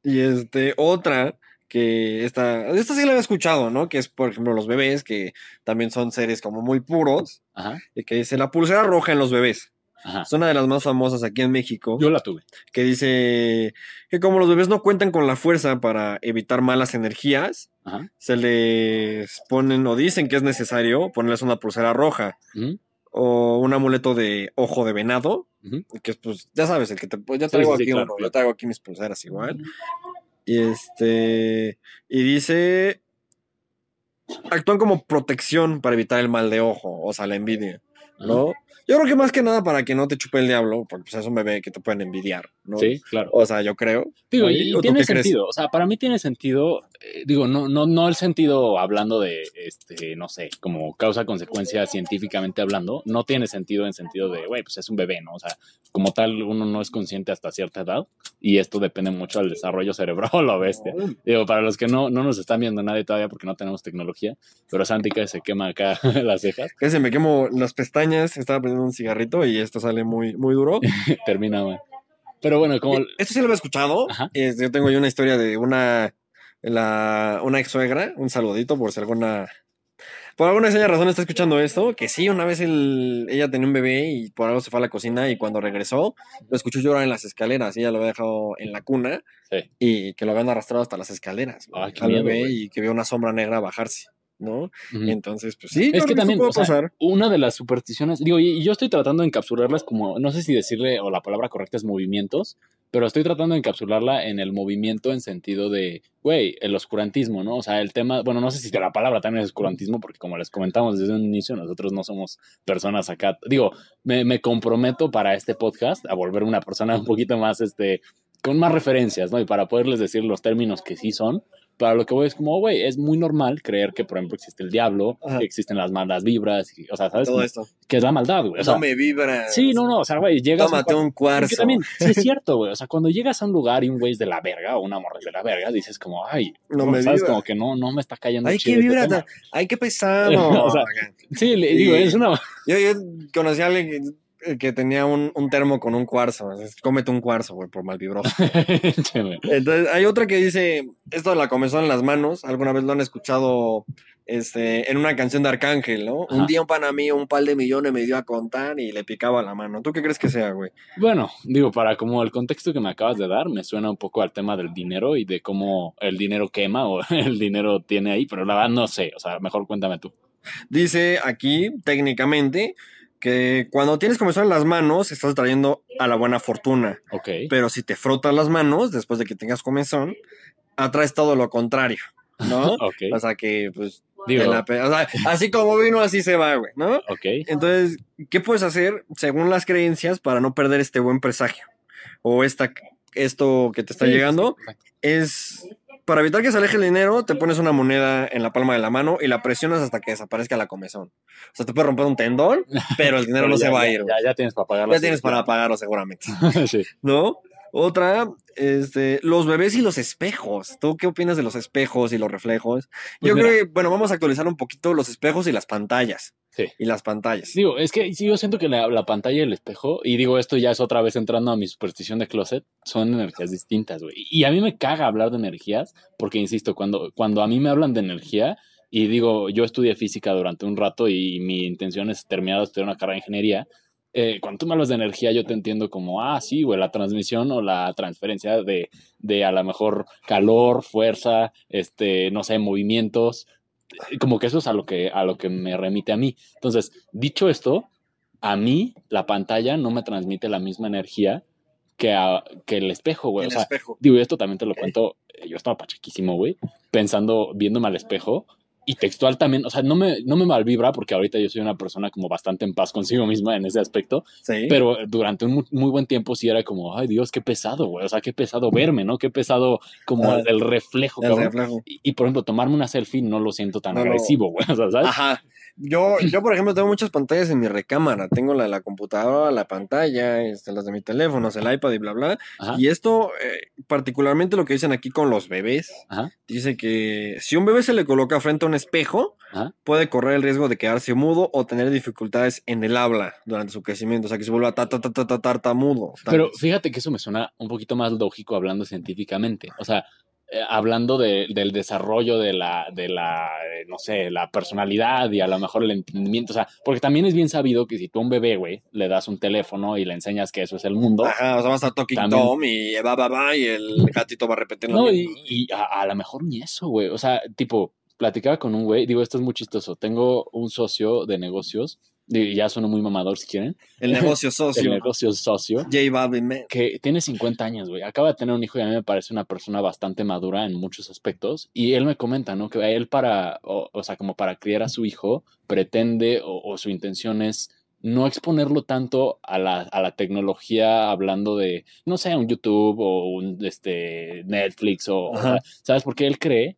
Y este, otra que esta, esta sí la había escuchado, ¿no? Que es, por ejemplo, los bebés, que también son seres como muy puros, Ajá. y que dice la pulsera roja en los bebés. Ajá. Es una de las más famosas aquí en México, Yo la tuve. que dice que como los bebés no cuentan con la fuerza para evitar malas energías, Ajá. se les ponen o dicen que es necesario ponerles una pulsera roja o un amuleto de ojo de venado, Ujú. que es pues, ya sabes, el que te pues, ya traigo sí, sí, aquí claro, uno, claro. yo traigo aquí mis pulseras igual. Y este y dice actúan como protección para evitar el mal de ojo, o sea, la envidia, ¿no? Yo creo que más que nada para que no te chupe el diablo, porque pues, es un bebé que te pueden envidiar, ¿no? Sí, claro. O sea, yo creo. Digo, y, ¿o tú tiene crees? sentido. O sea, para mí tiene sentido. eh, digo, no, no, no el sentido hablando de, este, no sé, como causa-consecuencia científicamente hablando. No tiene sentido en sentido de, güey, pues es un bebé, ¿no? O sea, como tal, uno no es consciente hasta cierta edad. Y esto depende mucho del desarrollo cerebral, lo bestia. Digo, para los que no, no nos están viendo nadie todavía porque no tenemos tecnología, pero Santi que se quema acá las cejas, Que se me quemo las pestañas, estaba prendiendo un cigarrito y esto sale muy, muy duro. termina, güey. Pero bueno, como. Eh, Esto sí lo había escuchado. Ajá. Este, yo tengo ahí una historia de una, la, una ex suegra, un saludito por si alguna, por alguna extraña razón está escuchando esto, que sí, una vez el- ella tenía un bebé y por algo se fue a la cocina y cuando regresó lo escuchó llorar en las escaleras y ella lo había dejado en la cuna Sí. y que lo habían arrastrado hasta las escaleras Ay, al miedo, bebé y que vio una sombra negra bajarse, ¿no? Entonces, pues sí, Es que también, o sea, puede pasar. una de las supersticiones, digo, y y yo estoy tratando de encapsularlas como, no sé si decirle, o la palabra correcta es movimientos, pero estoy tratando de encapsularla en el movimiento en sentido de, güey, el oscurantismo, ¿no? O sea, el tema, bueno, no sé si la palabra también es oscurantismo, porque como les comentamos desde un inicio, nosotros no somos personas acá, digo, me, me comprometo para este podcast a volver una persona un poquito más, este, con más referencias, ¿no? Y para poderles decir los términos que sí son, para lo que voy es como, güey, es muy normal creer que, por ejemplo, existe el diablo, Ajá. que existen las malas vibras, y- o sea, ¿sabes? Todo esto. Que es la maldad, güey. O sea, no me vibra. sí, no, no, o sea, güey, llegas a un Tómate un porque cuarzo. también, sí es cierto, güey. O sea, cuando llegas a un lugar y un güey es de la verga o una morra es de la verga, dices como, ay, No me ¿sabes? vibra. Como que no, no me está cayendo Ay, qué este vibra tan- Ay, qué pesado. O sea, Sí, le digo, es una... Yo, yo conocí a alguien que, que tenía un, un termo con un cuarzo. Es- Cómete un cuarzo, güey, por mal vibroso. Che, güey. Entonces, hay otra que dice, esto de la comezón en las manos, alguna vez lo han escuchado este, en una canción de Arcángel, ¿no? Ajá. Un día un pana mío, un par de millones me dio a contar y le picaba la mano. ¿Tú qué crees que sea, güey? Bueno, digo, para como el contexto que me acabas de dar, me suena un poco al tema del dinero y de cómo el dinero quema o el dinero tiene ahí, pero la verdad no sé, o sea, mejor cuéntame tú. Dice aquí, técnicamente, que cuando tienes comezón en las manos, estás trayendo a la buena fortuna. Ok. Pero si te frotas las manos después de que tengas comezón, atraes todo lo contrario, ¿no? Ok. O sea que, pues, Digo, la pe- o sea, así como vino, así se va, güey, ¿no? ok. Entonces, ¿qué puedes hacer según las creencias para no perder este buen presagio? O esta, esto que te está Sí, llegando, es para evitar que se aleje el dinero, te pones una moneda en la palma de la mano y la presionas hasta que desaparezca la comezón. O sea, te puede romper un tendón, pero el dinero Pero no ya- se va a ir. Ya, ya tienes para pagar Ya tienes para pagarlo seguramente, sí. ¿no? Otra, este, los bebés y los espejos. ¿Tú qué opinas de los espejos y los reflejos? Pues Yo mira. creo que, bueno, vamos a actualizar un poquito los espejos y las pantallas. Sí. Y las pantallas. Digo, es que yo siento que la, la pantalla y el espejo, y digo, esto ya es otra vez entrando a mi superstición de closet, son energías distintas, güey. Y a mí me caga hablar de energías, porque insisto, cuando, cuando a mí me hablan de energía, y digo, yo estudié física durante un rato y mi intención es terminar de estudiar una carrera de ingeniería. Eh, cuando tú me hablas de energía, yo te entiendo como, ah, sí, güey, la transmisión o la transferencia de, de a lo mejor calor, fuerza, este, no sé, movimientos. Como que eso es a lo que, a lo que me remite a mí. Entonces, dicho esto, a mí la pantalla no me transmite la misma energía que, a, que el espejo, güey. El o sea, espejo. digo, esto también te lo cuento. eh, Yo estaba pachequísimo, güey, pensando, viéndome al espejo. Y textual también, o sea, no me, no me malvibra porque ahorita yo soy una persona como bastante en paz consigo misma en ese aspecto. Sí. Pero durante un mu- muy buen tiempo sí era como, ay Dios, qué pesado, güey. O sea, qué pesado verme, ¿no? Qué pesado como Ah, el, el reflejo, el reflejo. Y, y, por ejemplo, tomarme una selfie no lo siento tan No agresivo, güey. O sea, ¿sabes? Ajá. Yo, yo, por ejemplo, tengo muchas pantallas en mi recámara. Tengo la de la computadora, la pantalla, este, las de mi teléfono, el iPad y bla, bla. Ajá. Y esto, eh, particularmente lo que dicen aquí con los bebés, Ajá. dice que si un bebé se le coloca frente a un espejo, Ajá. puede correr el riesgo de quedarse mudo o tener dificultades en el habla durante su crecimiento. O sea, que se vuelva ta, ta, ta, ta, ta- tartamudo. Pero fíjate que eso me suena un poquito más lógico hablando científicamente. O sea, eh, hablando de- del desarrollo de la, de la, eh, no sé, la personalidad y a lo mejor el entendimiento. O sea, porque también es bien sabido que si tú a un bebé, güey, le das un teléfono y le enseñas que eso es el mundo. Ajá, o sea, va a estar Talking También- Tom y va, va, va, y el gatito va a repetir No, y, y a, a lo mejor ni eso, güey. O sea, tipo, platicaba con un güey, digo, esto es muy chistoso. Tengo un socio de negocios, ya sueno muy mamador si quieren. El negocio El socio. negocio socio. J Balvin, man. que tiene 50 años, güey. Acaba de tener un hijo y a mí me parece una persona bastante madura en muchos aspectos. Y él me comenta, ¿no? Que él para, o, o sea, como para criar a su hijo, pretende o, o su intención es no exponerlo tanto a la, a la tecnología hablando de, no sé, un YouTube o un este, Netflix o, o sea, ¿sabes? Porque él cree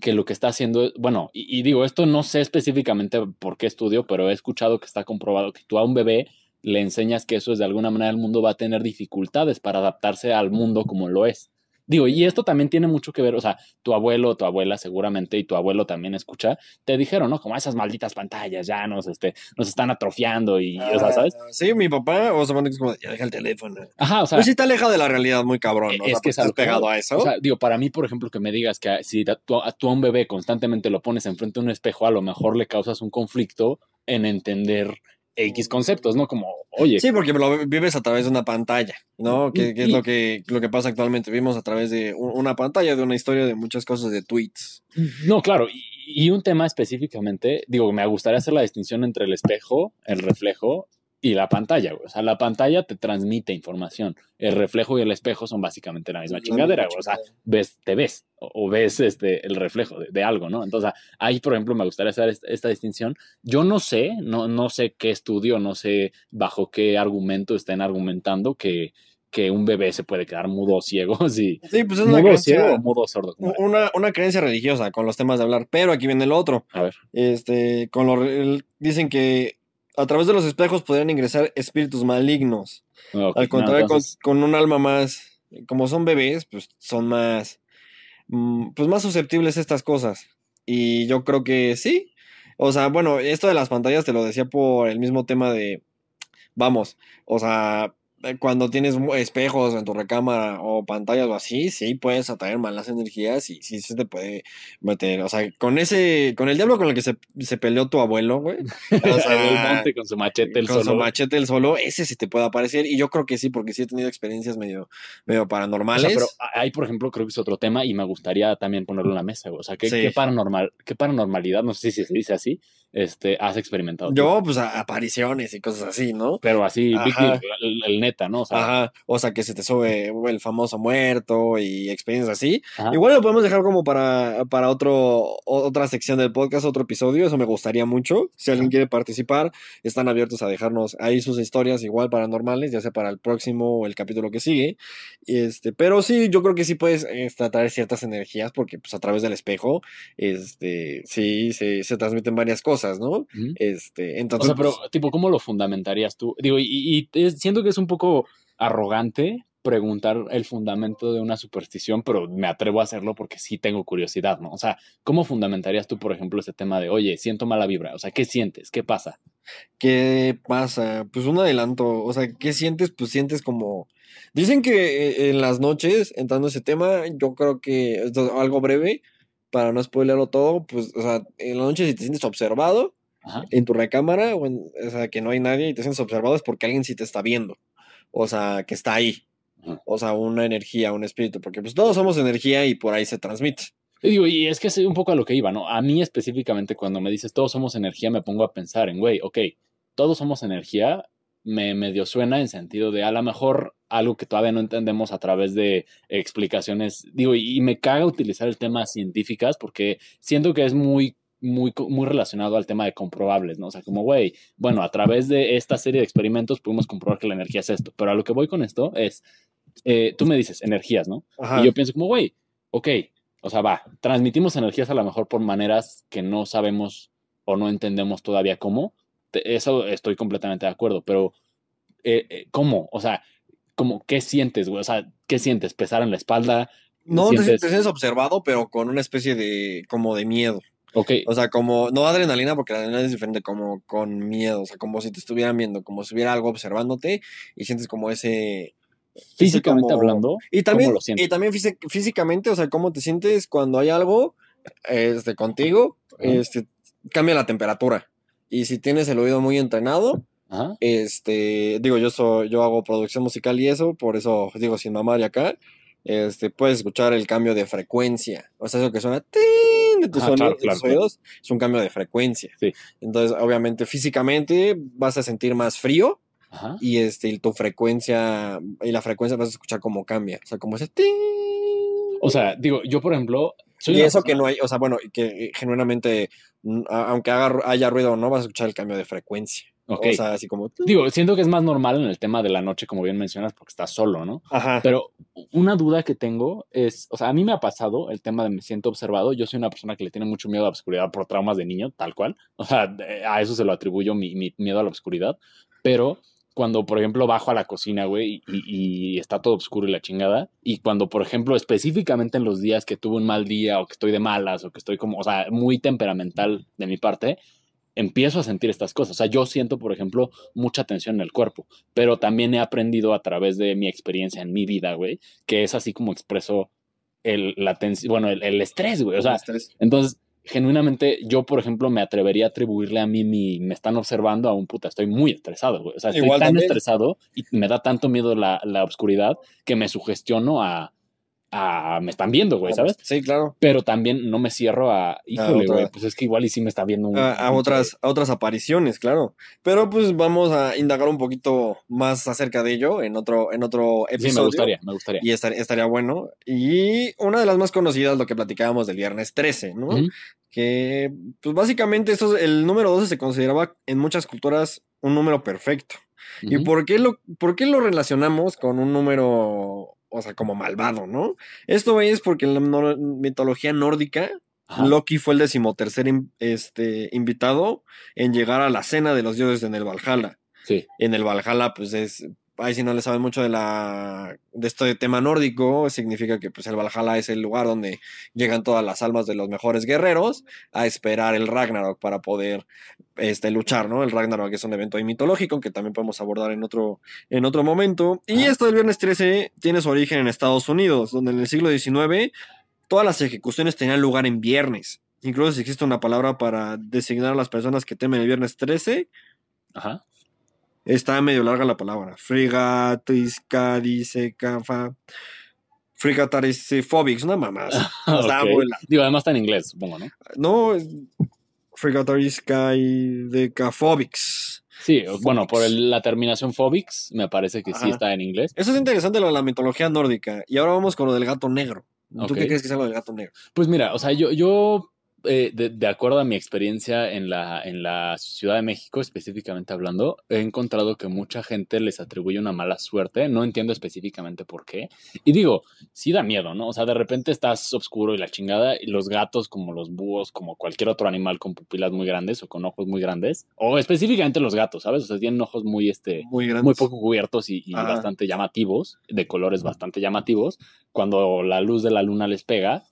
que lo que está haciendo, bueno, y, y digo, esto no sé específicamente por qué estudio, pero he escuchado que está comprobado que tú a un bebé le enseñas que eso es de alguna manera el mundo va a tener dificultades para adaptarse al mundo como lo es. Digo, y esto también tiene mucho que ver, o sea, tu abuelo, tu abuela seguramente y tu abuelo también escucha, te dijeron, ¿no? Como esas malditas pantallas ya nos, este, nos están atrofiando y, o sea, ¿sabes? Ah, Sí, mi papá, o sea, es como, ya deja el teléfono. Ajá, o sea, pues sí te aleja de la realidad muy cabrón, ¿no? es O sea, que estás pegado a eso. O sea, digo, para mí, por ejemplo, que me digas que si a- tú a un bebé constantemente lo pones enfrente de un espejo, a lo mejor le causas un conflicto en entender X conceptos, ¿no? Como, oye, Sí, porque lo vives a través de una pantalla, ¿no? Que, que es lo que, lo que pasa actualmente. Vivimos a través de un- una pantalla, de una historia, de muchas cosas, de tweets. no, claro, y, y un tema específicamente, digo, me gustaría hacer la distinción entre el espejo, el reflejo y la pantalla, güey. O sea, la pantalla te transmite información, el reflejo y el espejo son básicamente la misma La chingadera, güey. O sea, ves, te ves o, o ves este, el reflejo de, de algo, ¿no? Entonces, ahí, por ejemplo, me gustaría hacer esta, esta distinción. Yo no sé, no, no sé qué estudio, no sé bajo qué argumento estén argumentando que, que un bebé se puede quedar mudo o ciego, si Sí, pues es una mudo creencia, ciego o mudo sordo. una, una creencia religiosa con los temas de hablar. Pero aquí viene el otro. A ver, Este, con lo, el- dicen que a través de los espejos podrían ingresar espíritus malignos. ok, Al no, contrario, con- entonces, con, un alma más, como son bebés, pues son más, mm, pues más susceptibles a estas cosas. Y yo creo que sí. O sea, bueno, esto de las pantallas te lo decía por el mismo tema de, vamos, o sea, cuando tienes espejos en tu recámara o pantallas o así, sí puedes atraer malas energías y sí se te puede meter. O sea, con ese, con el diablo con el que se, se peleó tu abuelo, güey. O sea, el monte con su machete, el con solo. su machete el solo, ese sí te puede aparecer. Y yo creo que sí, porque sí he tenido experiencias medio, medio O paranormales. sea, pero ahí, por ejemplo, creo que es otro tema y me gustaría también ponerlo en la mesa. güey. O sea, ¿qué, Sí. qué paranormal, qué paranormalidad, no sé si se dice así, este, has experimentado? tú? yo, pues, a- apariciones y cosas así, ¿no? Pero así, big el, el neta, ¿no? O sea, Ajá. O sea, que se te sube el famoso muerto y experiencias así. ajá. Igual lo podemos dejar como para, para otro, otra sección del podcast, otro episodio. Eso me gustaría mucho. Si alguien quiere participar, están abiertos a dejarnos ahí sus historias, igual paranormales, ya sea para el próximo o el capítulo que sigue. Este, pero sí, yo creo que sí puedes este, traer ciertas energías, porque pues a través del espejo, este, sí, se, se transmiten varias cosas, ¿no? Ujú. Este, O entonces. sea, pero, pues, tipo, ¿cómo lo fundamentarías tú? Digo, y, y es- siento que es un poco arrogante preguntar el fundamento de una superstición, pero me atrevo a hacerlo porque sí tengo curiosidad, ¿no? O sea, ¿cómo fundamentarías tú, por ejemplo, ese tema de, oye, siento mala vibra? O sea, ¿qué sientes? ¿Qué pasa? ¿Qué pasa? Pues un adelanto, o sea, ¿qué sientes? Pues sientes como... Dicen que eh, en las noches, entrando a ese tema, yo creo que esto algo breve, para no spoilerlo todo, pues, o sea, en la noche si te sientes observado Ajá. en tu recámara, o, en- o sea, que no hay nadie y te sientes observado es porque alguien sí te está viendo, o sea, que está ahí, Ajá. o sea, una energía, un espíritu, porque pues todos somos energía y por ahí se transmite. Y digo, y es que es un poco a lo que iba, ¿no? A mí específicamente cuando me dices todos somos energía, me pongo a pensar en, güey, ok, todos somos energía, me medio suena en sentido de a lo mejor algo que todavía no entendemos a través de explicaciones. Digo, y, me caga utilizar el tema científicas porque siento que es muy muy, muy relacionado al tema de comprobables, ¿no? O sea, como, güey, bueno, a través de esta serie de experimentos pudimos comprobar que la energía es esto, pero a lo que voy con esto es, eh, tú me dices energías, ¿no? Y yo pienso como, güey, ok, o sea, va, transmitimos energías a lo mejor por maneras que no sabemos o no entendemos todavía cómo, eso estoy completamente de acuerdo, pero eh, eh, ¿cómo? O sea, como, ¿qué sientes, güey? O sea, ¿qué sientes? ¿Pesar en la espalda? No, te, sientes observado, pero con una especie de, como de miedo. Ok. O sea, como, no adrenalina, porque la adrenalina es diferente, como con miedo, o sea, como si te estuvieran viendo, como si hubiera algo observándote y sientes como ese... Físicamente hablando, y también, Y también físicamente, o sea, cómo te sientes cuando hay algo este, contigo, este, cambia la temperatura. Y si tienes el oído muy entrenado, este, digo, yo soy, yo hago producción musical y eso, por eso digo sin mamar y acá, este, puedes escuchar el cambio de frecuencia. O sea, eso que suena de tus, oídos es un cambio de frecuencia. Entonces, obviamente, físicamente vas a sentir más frío. Y este, tu frecuencia, y la frecuencia vas a escuchar cómo cambia. O sea, como ese. O sea, digo, yo por ejemplo, y eso que no hay, o sea, bueno, que eh, genuinamente, aunque haga, haya ruido o no, vas a escuchar el cambio de frecuencia. O sea, así como. Digo, siento que es más normal en el tema de la noche, como bien mencionas, porque estás solo, ¿no? Ajá. Pero una duda que tengo es, o sea, a mí me ha pasado el tema de me siento observado. Yo soy una persona que le tiene mucho miedo a la oscuridad por traumas de niño, tal cual. O sea, a eso se lo atribuyo mi, mi miedo a la oscuridad. Pero cuando, por ejemplo, bajo a la cocina, güey, y, está todo oscuro y la chingada. Y cuando, por ejemplo, específicamente en los días que tuve un mal día o que estoy de malas o que estoy como, o sea, muy temperamental de mi parte, empiezo a sentir estas cosas. O sea, yo siento, por ejemplo, mucha tensión en el cuerpo, pero también he aprendido a través de mi experiencia en mi vida, güey, que es así como expreso el, la tensión, bueno, el, estrés, güey. O sea, entonces genuinamente yo, por ejemplo, me atrevería a atribuirle a mí mi, me están observando a un puta, estoy muy estresado, güey. O sea, estoy tan estresado y me da tanto miedo la, la oscuridad que me sugestiono a, me están viendo, güey, ¿sabes? Sí, claro. Pero también no me cierro a, híjole, güey, pues es que igual y sí me está viendo a, otras, a otras apariciones, claro. Pero pues vamos a indagar un poquito más acerca de ello en otro, en otro episodio. Sí, me gustaría, me gustaría. Y estaría bueno. Y una de las más conocidas, lo que platicábamos del viernes 13, ¿no? Que, pues básicamente, eso, el número 12 se consideraba en muchas culturas un número perfecto. ¿Y por qué, lo, por qué lo relacionamos con un número o sea, como malvado, ¿no? Esto es porque en la mitología nórdica, Loki fue el decimotercer este, invitado en llegar a la cena de los dioses en el Valhalla. Sí. En el Valhalla, pues es ahí si no le saben mucho de la de este tema nórdico, significa que pues el Valhalla es el lugar donde llegan todas las almas de los mejores guerreros a esperar el Ragnarok para poder este, luchar, ¿no? El Ragnarok es un evento mitológico que también podemos abordar en otro, en otro momento. Y esto del viernes 13 tiene su origen en Estados Unidos, donde en el siglo XIX todas las ejecuciones tenían lugar en viernes. Incluso si existe una palabra para designar a las personas que temen el viernes 13, Ajá. Está medio larga la palabra. Frigatiskadisecafa. Frigatarisephobics, una mamá. Está muy Digo, además está en inglés, supongo, ¿no? No, Frigatariscaidecaphobics. Sí, bueno, por la terminación phobics, me parece que sí está en inglés. Eso es interesante lo de la mitología nórdica. Y ahora vamos con lo del gato negro. ¿Tú qué crees que sea lo del gato negro? Pues mira, o sea, yo, yo eh, de, acuerdo a mi experiencia en la, en la Ciudad de México, específicamente hablando, he encontrado que mucha gente les atribuye una mala suerte. No entiendo específicamente por qué. Y digo, sí da miedo, ¿no? O sea, de repente estás oscuro y la chingada, y los gatos, como los búhos, como cualquier otro animal con pupilas muy grandes o con ojos muy grandes, o específicamente los gatos, ¿sabes? O sea, tienen ojos muy, este, muy, muy poco cubiertos y, y bastante llamativos, de colores bastante llamativos. Cuando la luz de la luna les pega,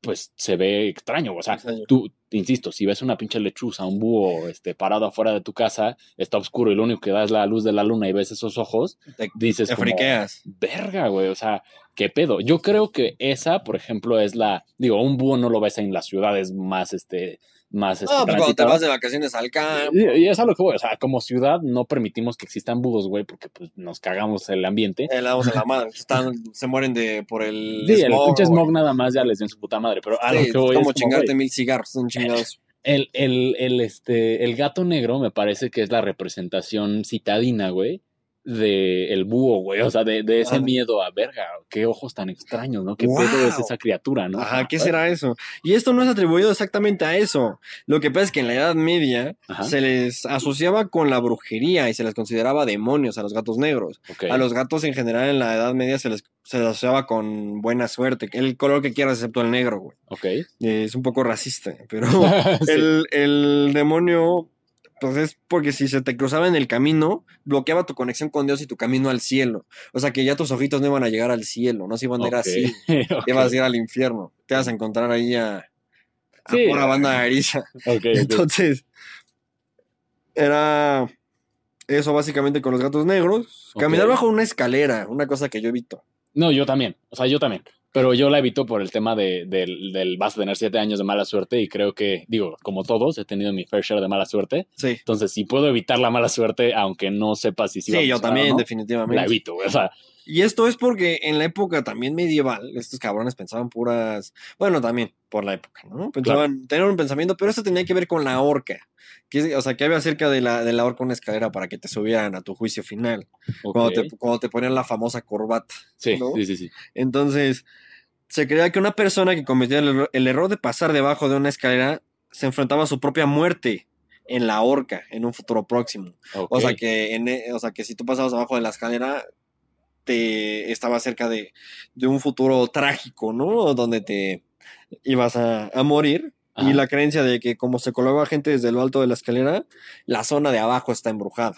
pues se ve extraño. O sea, tú, insisto, si ves una pinche lechuza, un búho este, parado afuera de tu casa, está oscuro y lo único que da es la luz de la luna y ves esos ojos, dices te friqueas. verga, güey, o sea, qué pedo. Yo creo que esa, por ejemplo, es la, digo, un búho no lo ves en las ciudades más, este, más... Este, no, pues cuando te vas de vacaciones al campo. Y, es a lo que voy, o sea, como ciudad no permitimos que existan búhos, güey, porque pues, nos cagamos el ambiente. Eh, la madre, están, se mueren de, por el Sí, el pinche smog nada más ya les dio su puta madre, pero a lo que voy es como chingarte mil cigarros, son chingados. El, el, el, este, el gato negro me parece que es la representación citadina, güey, de el búho, güey, o sea, de, de ese Ah. miedo a verga, qué ojos tan extraños, ¿no? Qué pedo es esa criatura, ¿no? Ajá, ¿qué será eso? Y esto no es atribuido exactamente a eso. Lo que pasa es que en la Edad Media Ajá. se les asociaba con la brujería y se les consideraba demonios a los gatos negros. A los gatos en general en la Edad Media se les, se les asociaba con buena suerte, el color que quieras excepto el negro, güey. Ok. Eh, Es un poco racista, pero Sí. el, el demonio, pues es porque si se te cruzaba en el camino, bloqueaba tu conexión con Dios y tu camino al cielo. O sea que ya tus ojitos no iban a llegar al cielo, no se iban a ir así, ibas a ir al infierno. Te vas a encontrar ahí a, a Sí. pura banda eriza. Ok, ok. Entonces, era eso básicamente con los gatos negros. Caminar bajo una escalera, una cosa que yo evito. No, yo también. O sea, yo también. Pero yo la evito por el tema de, del, del vas a tener siete años de mala suerte y creo que, digo, como todos, he tenido mi fair share de mala suerte. Sí, Entonces, si puedo evitar la mala suerte, aunque no sepa si sí, sí, va a yo también, no, definitivamente. la evito, güey. O sea, Y esto es porque en la época también medieval, estos cabrones pensaban puras, bueno, también por la época, ¿no? Pensaban, tenían un pensamiento, pero esto tenía que ver con la horca. Que, o sea, que había cerca de la, de la horca una escalera para que te subieran a tu juicio final, cuando, te, cuando te ponían la famosa corbata. sí, ¿no? sí, sí, sí. Entonces, se creía que una persona que cometía el, error- el error de pasar debajo de una escalera se enfrentaba a su propia muerte en la horca en un futuro próximo. O sea que en, o sea que si tú pasabas abajo de la escalera, te estaba cerca de, de un futuro trágico, ¿no? Donde te ibas a, a morir. Ajá. Y la creencia de que como se colaba gente desde lo alto de la escalera, la zona de abajo está embrujada.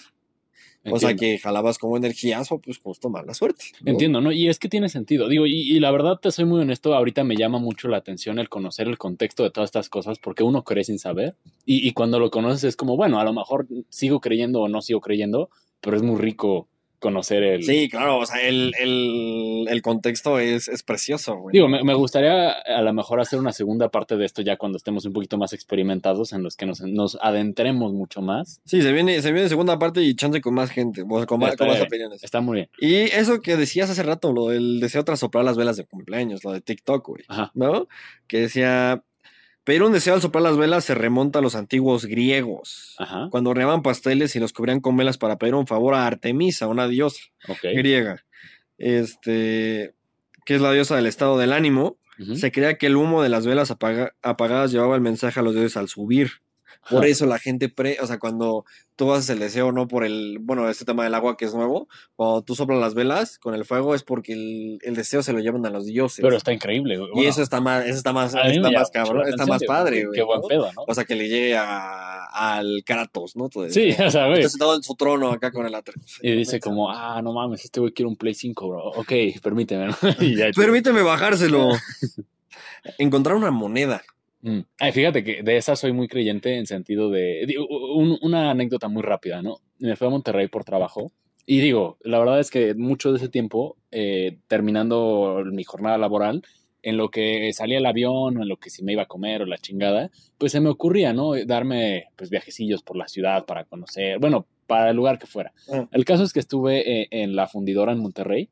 O sea que jalabas como energías o pues justo mala suerte. ¿no? Entiendo, ¿no? Y es que tiene sentido. Digo, y, y la verdad te soy muy honesto, ahorita me llama mucho la atención el conocer el contexto de todas estas cosas, porque uno cree sin saber. Y, y cuando lo conoces es como, bueno, a lo mejor sigo creyendo o no sigo creyendo, pero es muy rico conocer el... Sí, claro, o sea, el, el, el contexto es, es precioso, güey. Digo, me, me gustaría a lo mejor hacer una segunda parte de esto ya cuando estemos un poquito más experimentados, en los que nos, nos adentremos mucho más. Sí, se viene, se viene segunda parte y chance con más gente, con, más, con más opiniones. Está muy bien. Y eso que decías hace rato, lo del deseo tras soplar las velas de cumpleaños, lo de TikTok, güey, Ajá. ¿no? Que decía, pedir un deseo al soplar las velas se remonta a los antiguos griegos, Ajá. cuando horneaban pasteles y los cubrían con velas para pedir un favor a Artemisa, una diosa griega, este, que es la diosa del estado del ánimo. Se creía que el humo de las velas apaga- apagadas llevaba el mensaje a los dioses al subir. Por eso la gente, pre, o sea, cuando tú haces el deseo, no por el, bueno, este tema del agua que es nuevo, cuando tú soplas las velas con el fuego es porque el, el deseo se lo llevan a los dioses. Pero está increíble. güey. y eso está más, eso está más, está más cabrón, está más padre, güey. Qué buen pedo, ¿no? O sea, que le llegue a, al Kratos, ¿no? Tú Sí, sea, güey. Está sentado en su trono acá con el atre. Y dice como, ah, no mames, este güey quiere un Play 5, bro. Ok, permíteme, ¿no? y ya. Permíteme bajárselo. Encontrar una moneda. Mm. Ay, fíjate que de esa soy muy creyente en sentido de... digo, un- una anécdota muy rápida, ¿no? Me fui a Monterrey por trabajo y digo, la verdad es que mucho de ese tiempo, eh, terminando mi jornada laboral, en lo que salía el avión o en lo que si me iba a comer o la chingada, pues se me ocurría, ¿no? Darme pues viajecillos por la ciudad para conocer, bueno, para el lugar que fuera. Ah. El caso es que estuve eh, en la fundidora en Monterrey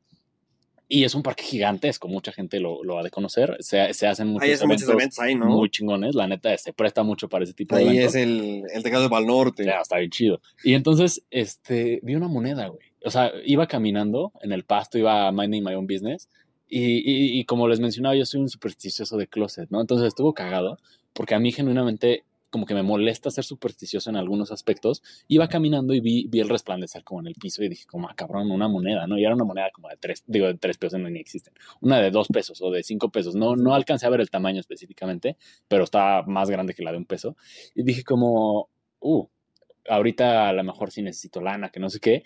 y es un parque gigantesco, mucha gente lo, lo ha de conocer, se, se hacen muchos Ahí hacen muchos eventos eventos ahí, ¿no? muy chingones, la neta se presta mucho para ese tipo de Ahí eventos. es el, el Tecado de Pal Norte. Ya, está bien chido. Y entonces, este, vi una moneda, güey. O sea, iba caminando en el pasto, iba minding my own business. Y, y, y como les mencionaba, yo soy un supersticioso de closet, ¿no? Entonces estuvo cagado, porque a mí genuinamente como que me molesta ser supersticioso en algunos aspectos. Iba caminando y vi, vi el resplandecer como en el piso y dije, como, ah, cabrón, una moneda, ¿no? Y era una moneda como de tres, digo, de tres pesos no ni existen. Una de dos pesos o de cinco pesos. No, no alcancé a ver el tamaño específicamente, pero estaba más grande que la de un peso. Y dije como, uh, ahorita a lo mejor sí necesito lana, que no sé qué.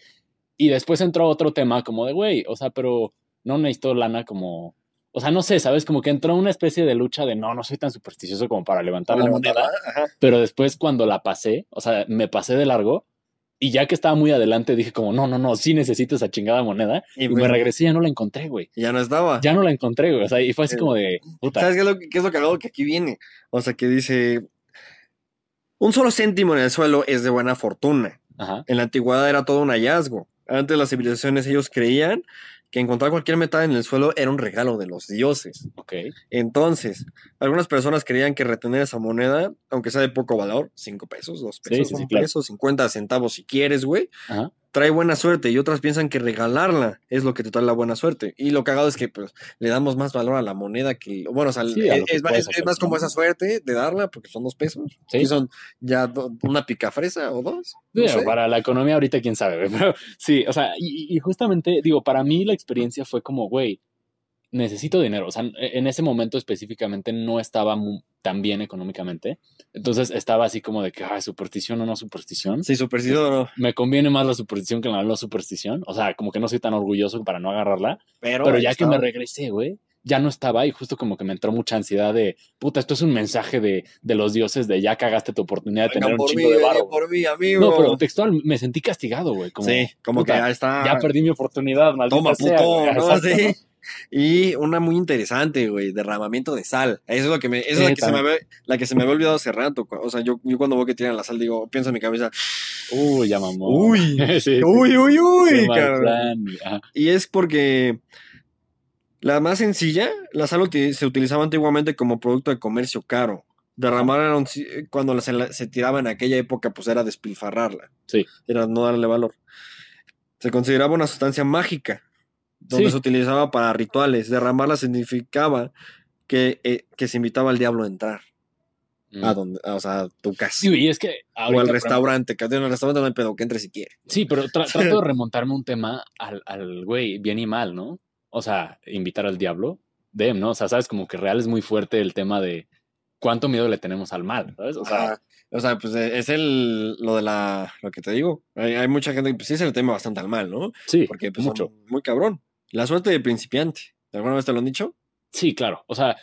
Y después entró otro tema como de, güey, o sea, pero no necesito lana como... O sea, no sé, ¿sabes? Como que entró una especie de lucha de no, no soy tan supersticioso como para levantar la moneda. Ajá. Pero después cuando la pasé, o sea, me pasé de largo y ya que estaba muy adelante dije como, no, no, no, sí necesito esa chingada moneda. Y Y, me regresé y ya no la encontré, güey. Ya no estaba. Ya no la encontré, güey. O sea, y fue así Eh, como de, puta. ¿Sabes qué es, lo, qué es lo cagado que aquí viene? O sea, que dice, un solo céntimo en el suelo es de buena fortuna. Ajá. En la antigüedad era todo un hallazgo. Antes las civilizaciones ellos creían que encontrar cualquier metal en el suelo era un regalo de los dioses. Ok. Entonces, algunas personas creían que retener esa moneda, aunque sea de poco valor, 5 pesos, 2 pesos, sí, sí, un claro. peso, 50 centavos si quieres, güey, Ajá. Trae buena suerte y otras piensan que regalarla es lo que te trae la buena suerte. Y lo cagado es que pues le damos más valor a la moneda que, bueno, o sea, Sí, a es, más como esa suerte de darla porque son dos pesos. Sí. Y son ya do- una picafresa o dos. no sé. para la economía ahorita quién sabe, pero sí, o sea, y, y justamente, digo, para mí la experiencia fue como, güey, necesito dinero, o sea, en ese momento específicamente no estaba tan bien económicamente, entonces estaba así como de que, ah, superstición o no superstición, Sí, superstición no, me conviene más la superstición que la no superstición, o sea, como que no soy tan orgulloso para no agarrarla, pero, pero ya que me regresé, güey, ya no estaba y justo como que me entró mucha ansiedad de, puta, esto es un mensaje de, de los dioses de ya cagaste tu oportunidad de Vengan tener un chingo mí, de varo. por mí, amigo. No, pero textual, me sentí castigado, güey. Como, sí, como puta, que ya está. ya perdí mi oportunidad, maldita Toma, sea, puto. ¿no? Exacto, Sí. Y una muy interesante, güey, derramamiento de sal. Eso es lo que me, esa es la Sí, que, se me había, la que se me había olvidado hace rato. O sea, yo, yo cuando veo que tiran la sal, digo, pienso en mi cabeza, Uy, ya mamó. uy, sí, uy, uy, uy, cabrón. Y es porque la más sencilla, la sal se utilizaba antiguamente como producto de comercio caro. Derramar era un si- cuando se, la- se tiraba en aquella época, pues era despilfarrarla. Sí. Era no darle valor. Se consideraba una sustancia mágica, donde Sí. se utilizaba para rituales. Derramarla significaba que, eh, que se invitaba al diablo a entrar. A Mm. donde, o sea, a tu casa. Sí, y es que o al restaurante, que en el restaurante no hay pedo, que entre si quiere. Sí, pero tra- trato de remontarme un tema al, al güey, bien y mal, ¿no? O sea, invitar al diablo, dem, ¿no? O sea, sabes, como que real es muy fuerte el tema de cuánto miedo le tenemos al mal, ¿sabes? O sea. O sea, pues eh, es el, lo de la, lo que te digo. Hay, hay mucha gente que pues, sí se le teme bastante al mal, ¿no? sí, Porque pues, mucho. muy cabrón. La suerte de principiante. ¿Alguna vez te lo han dicho? Sí, claro. O sea,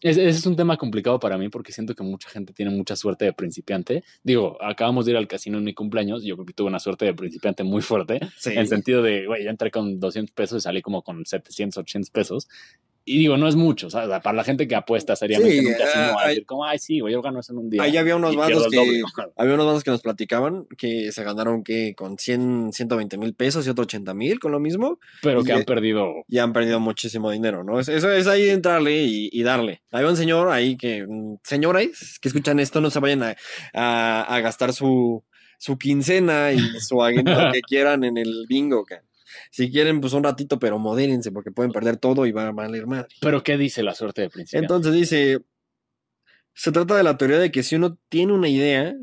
ese es un tema complicado para mí porque siento que mucha gente tiene mucha suerte de principiante. Digo, acabamos de ir al casino en mi cumpleaños. Yo creo que tuve una suerte de principiante muy fuerte. Sí. En sentido de, güey, yo entré con 200 pesos y salí como con 700, 800 pesos. Y digo, no es mucho, o sea, para la gente que apuesta seriamente Sí, en un casino, ah, a hay- decir como, ay, sí, güey, yo gano eso en un día. Ahí había unos el que, había unos bandos que nos platicaban que se ganaron que con 100, 120 mil pesos y otro 80 mil con lo mismo Pero que han perdido. y han perdido muchísimo dinero, ¿no? Es- Eso es ahí entrarle y, y darle. Hay un señor ahí que, mm, señores que escuchan esto, no se vayan a, a- a gastar su, su quincena y su aguinaldo que quieran en el bingo, cara. Si quieren, pues un ratito, pero modérense porque pueden perder todo y va a valer madre. Pero ¿qué dice la suerte de principiante? Entonces dice, se trata de la teoría de que si uno tiene una idea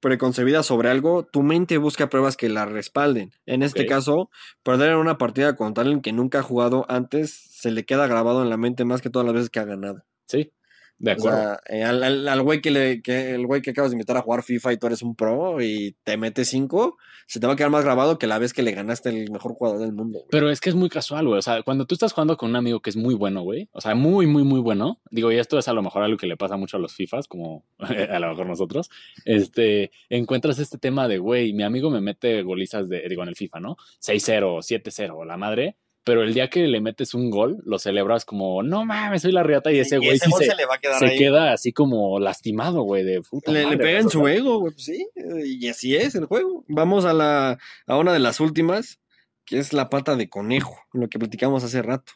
preconcebida sobre algo, tu mente busca pruebas que la respalden. En este caso, perder en una partida contra alguien que nunca ha jugado antes, se le queda grabado en la mente más que todas las veces que ha ganado. sí, de O acuerdo. sea, eh, al, al- al güey que le, que el güey que acabas de invitar a jugar FIFA y tú eres un pro y te metes cinco, se te va a quedar más grabado que la vez que le ganaste el mejor jugador del mundo. güey. Pero es que es muy casual, güey. O sea, cuando tú estás jugando con un amigo que es muy bueno, güey. O sea, muy, muy, muy bueno. Digo, y esto es a lo mejor algo que le pasa mucho a los FIFAs, como a lo mejor nosotros. Este, encuentras este tema de, güey, mi amigo me mete golizas de, digo, en el FIFA, ¿no? 6-0, 7-0, la madre. Pero el día que le metes un gol, lo celebras como, no mames, soy la riata. Y ese Y güey ese sí gol se, se le va a quedar se ahí. queda así como lastimado, güey, de puta Le, le madre, pega en o su sea, ego, güey, pues sí, eh, y así es el juego. Vamos a la a una de las últimas, que es la pata de conejo, lo que platicamos hace rato.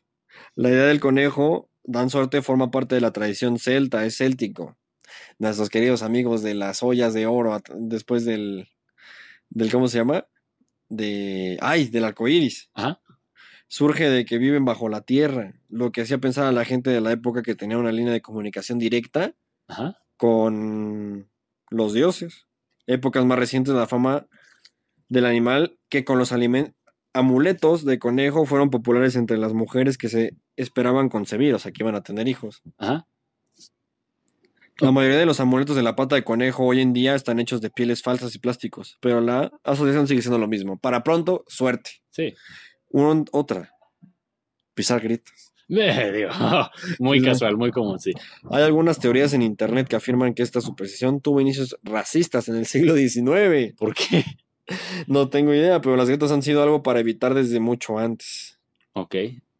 La idea del conejo, dan suerte, forma parte de la tradición celta, es céltico. Nuestros queridos amigos de las ollas de oro, después del, del ¿cómo se llama? De, ay, del arco iris. Ajá. Surge de que viven bajo la tierra, lo que hacía pensar a la gente de la época que tenía una línea de comunicación directa Ajá. con los dioses. Épocas más recientes la fama del animal que con los amuletos de conejo fueron populares entre las mujeres que se esperaban concebir, o sea, que iban a tener hijos. Ajá. La mayoría de los amuletos de la pata de conejo hoy en día están hechos de pieles falsas y plásticos, pero la asociación sigue siendo lo mismo. Para pronto, suerte. Sí. Un- otra, pisar gritos. Eh, digo, muy casual, muy común, sí. Hay algunas teorías en internet que afirman que esta superstición tuvo inicios racistas en el siglo XIX. ¿Por qué? No tengo idea, pero las grietas han sido algo para evitar desde mucho antes. Ok.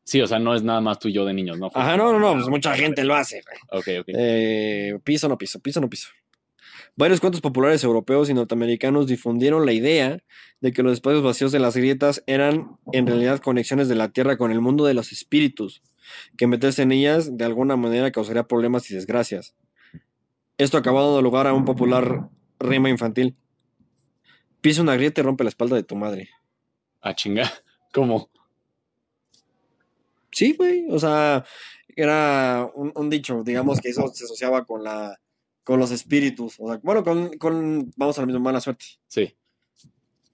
Sí, o sea, no es nada más tú y yo de niños, ¿no? Ajá, no, no, no, pues mucha gente lo hace. güey. Ok, ok. Eh, piso, no piso, piso, no piso. Varios cuentos populares europeos y norteamericanos difundieron la idea de que los espacios vacíos de las grietas eran en realidad conexiones de la Tierra con el mundo de los espíritus, que meterse en ellas de alguna manera causaría problemas y desgracias. Esto acabó dando lugar a un popular rima infantil. Pisa una grieta y rompe la espalda de tu madre. A chinga. ¿Cómo? Sí, güey. O sea, era un, un dicho, digamos que eso se asociaba con la con los espíritus. O sea, bueno, con, con vamos a la misma mala suerte. Sí.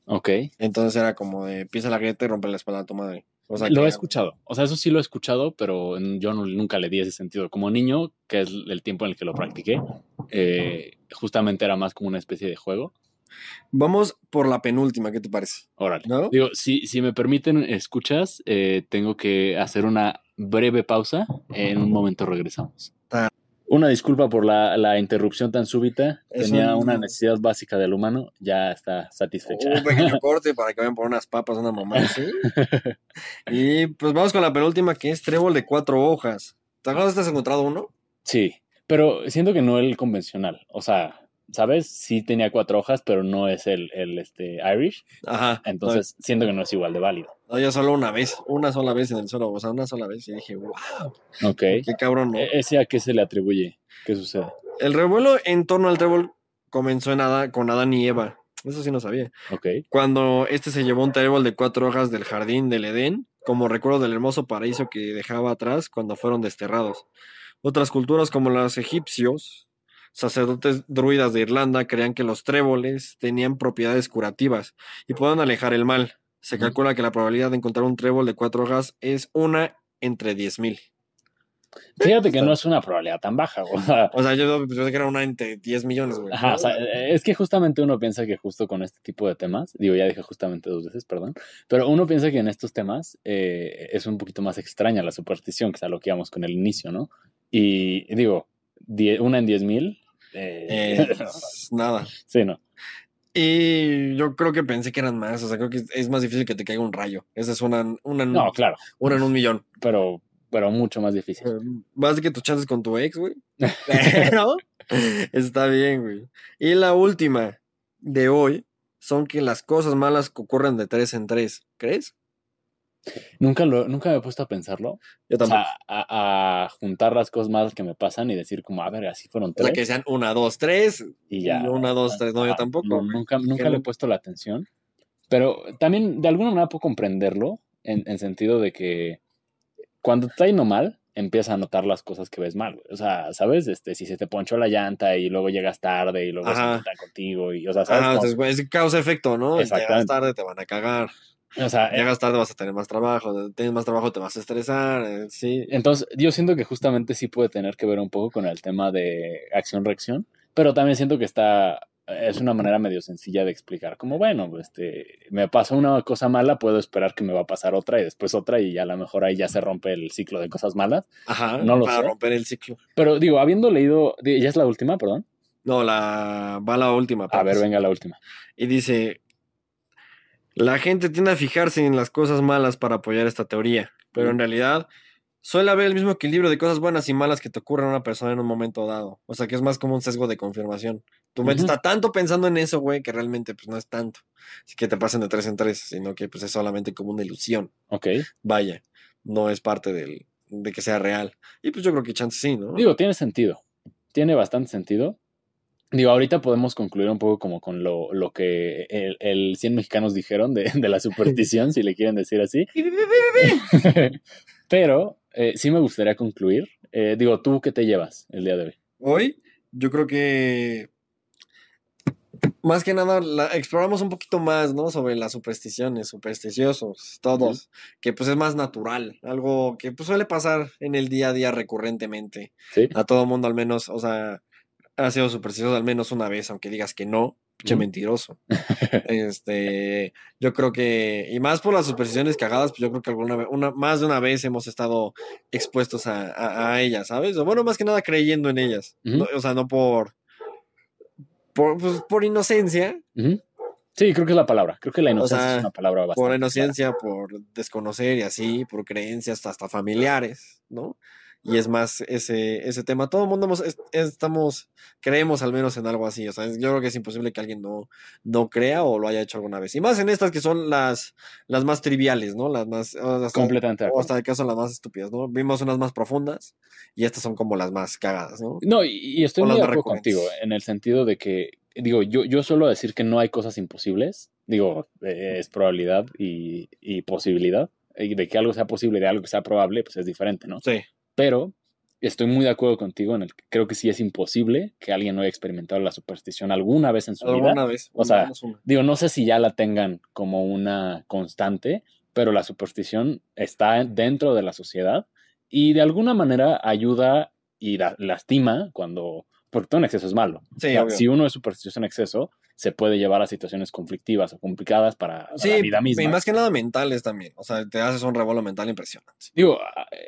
Ok. Entonces era como de pisa la grieta y rompe la espalda a tu madre. O sea, lo que- he escuchado. O sea, eso sí lo he escuchado, pero yo no- nunca le di ese sentido. Como niño, que es el tiempo en el que lo practiqué, eh, justamente era más como una especie de juego. Vamos por la penúltima, ¿qué te parece? Órale. ¿No? Digo, si, si me permiten, escuchas, eh, tengo que hacer una breve pausa. En un momento regresamos. Ah. Una disculpa por la, la interrupción tan súbita. Es Tenía un- una necesidad básica del humano. Ya está satisfecha. Un pequeño corte para que vayan por unas papas, una mamá así. y pues vamos con la penúltima, que es trébol de cuatro hojas. ¿Te acuerdas que has encontrado uno? Sí, pero siento que no el convencional. O sea, ¿sabes? Sí tenía cuatro hojas, pero no es el, el este, Irish. Ajá. Entonces siento que no es igual de válido. No, yo solo una vez, una sola vez en el suelo, o sea, una sola vez. Y dije, wow, Ok. qué cabrón, ¿no? E- ¿Ese a qué se le atribuye? ¿Qué sucede? El revuelo en torno al trébol comenzó en Adán- con Adán y Eva. Eso sí no sabía. Ok. Cuando este se llevó un trébol de cuatro hojas del jardín del Edén, como recuerdo del hermoso paraíso que dejaba atrás cuando fueron desterrados. Otras culturas como los egipcios, sacerdotes druidas de Irlanda, creían que los tréboles tenían propiedades curativas y podían alejar el mal. Se calcula que la probabilidad de encontrar un trébol de cuatro hojas es una entre 10.000. Fíjate que no es una probabilidad tan baja. O sea, O sea, yo pensé que era una entre 10 millones, güey. ajá, o sea, es que justamente uno piensa que justo con este tipo de temas, digo, ya dije justamente dos veces, perdón, pero uno piensa que en estos temas eh, es un poquito más extraña la superstición, que es a lo que íbamos con el inicio, ¿no? Y digo, die- una en diez mil. Eh, Eh, nada. sí, no. Y yo creo que pensé que eran más. O sea, creo que es más difícil que te caiga un rayo. Esa es una, una, en- No, claro, una en un millón. pero, pero mucho más difícil. Eh, Más de que tus chances con tu ex, güey. Pero está bien, güey. Y la última de hoy son que las cosas malas ocurren de tres en tres. ¿Crees? Nunca, lo, nunca me he puesto a pensarlo. Yo O tampoco. sea, a, a juntar las cosas malas que me pasan y decir como, a ver, así fueron o tres. sea, que sean una, dos, tres. y ya. y una, dos, tres. No, yo Ah, tampoco. no, nunca nunca le he puesto la atención. Pero también de alguna manera puedo comprenderlo en, en sentido de que cuando te está yendo mal, empiezas a notar las cosas que ves mal. güey. O sea, ¿sabes? Este, si se te ponchó la llanta y luego llegas tarde y luego se Ajá. metan contigo y, o sea, ¿sabes? Ajá, entonces, es causa-efecto, ¿no? Llegas Exactamente. tarde, te van a cagar. O sea, eh, Llegas tarde, vas a tener más trabajo. Tienes más trabajo, te vas a estresar. eh, Sí. Entonces, yo siento que justamente sí puede tener que ver un poco con el tema de acción-reacción, pero también siento que está, es una manera medio sencilla de explicar, como bueno, este, me pasó una cosa mala, puedo esperar que me va a pasar otra y después otra y a lo mejor ahí ya se rompe el ciclo de cosas malas. Ajá. No lo para sé. romper el ciclo. Pero digo, habiendo leído, ya es la última, perdón. No, la va la última. A ver, Paps. venga la última. Y dice, la gente tiende a fijarse en las cosas malas para apoyar esta teoría, pero en realidad suele haber el mismo equilibrio de cosas buenas y malas que te ocurren a una persona en un momento dado. O sea, que es más como un sesgo de confirmación. Tu mente está tanto pensando en eso, güey, que realmente pues no es tanto. Así que te pasen de tres en tres, sino que pues es solamente como una ilusión. Ok. Vaya, no es parte del, de que sea real. Y pues yo creo que chance sí, ¿no? Digo, tiene sentido. Tiene bastante sentido. Digo, ahorita podemos concluir un poco como con lo, lo que el, el 100 mexicanos dijeron de, de la superstición, si le quieren decir así. Pero eh, sí me gustaría concluir. Eh, digo, ¿tú qué te llevas el día de hoy? Hoy, yo creo que más que nada la, exploramos un poquito más, ¿no? Sobre las supersticiones, supersticiosos, todos, que pues es más natural, algo que pues suele pasar en el día a día recurrentemente. Sí. A todo mundo al menos, o sea, ha sido supersticioso al menos una vez, aunque digas que no, pinche mentiroso. este, yo creo que, y más por las supersticiones cagadas, pues yo creo que alguna vez, una, más de una vez hemos estado expuestos a, a- a ellas, ¿sabes? O bueno, más que nada creyendo en ellas. No, o sea, no por, por, pues, por inocencia. Sí, creo que es la palabra. Creo que la inocencia sea, es una palabra bastante. por clara. inocencia, por desconocer y así, por creencias hasta familiares, ¿no? Y es más ese, ese tema. Todo el mundo estamos, creemos al menos en algo así. O sea, yo creo que es imposible que alguien no, no crea o lo haya hecho alguna vez. Y más en estas que son las, las más triviales, ¿no? Las más. Completamente. O hasta de caso las más estúpidas, ¿no? Vimos unas más profundas y estas son como las más cagadas, ¿no? No, y, estoy muy de acuerdo contigo en el sentido de que, digo, yo, yo suelo decir que no hay cosas imposibles. Digo, eh, es probabilidad y, y posibilidad. Y de que algo sea posible, de algo que sea probable, pues es diferente, ¿no? Sí. Pero estoy muy de acuerdo contigo en el que creo que sí es imposible que alguien no haya experimentado la superstición alguna vez en su vida. Alguna vez. O sea, digo, no sé si ya la tengan como una constante, pero la superstición está dentro de la sociedad y de alguna manera ayuda y lastima cuando, porque todo en exceso es malo. Sí, si uno es supersticioso en exceso, se puede llevar a situaciones conflictivas o complicadas para, la vida misma. Y más que nada mentales también. O sea, te haces un revuelo mental impresionante. Digo,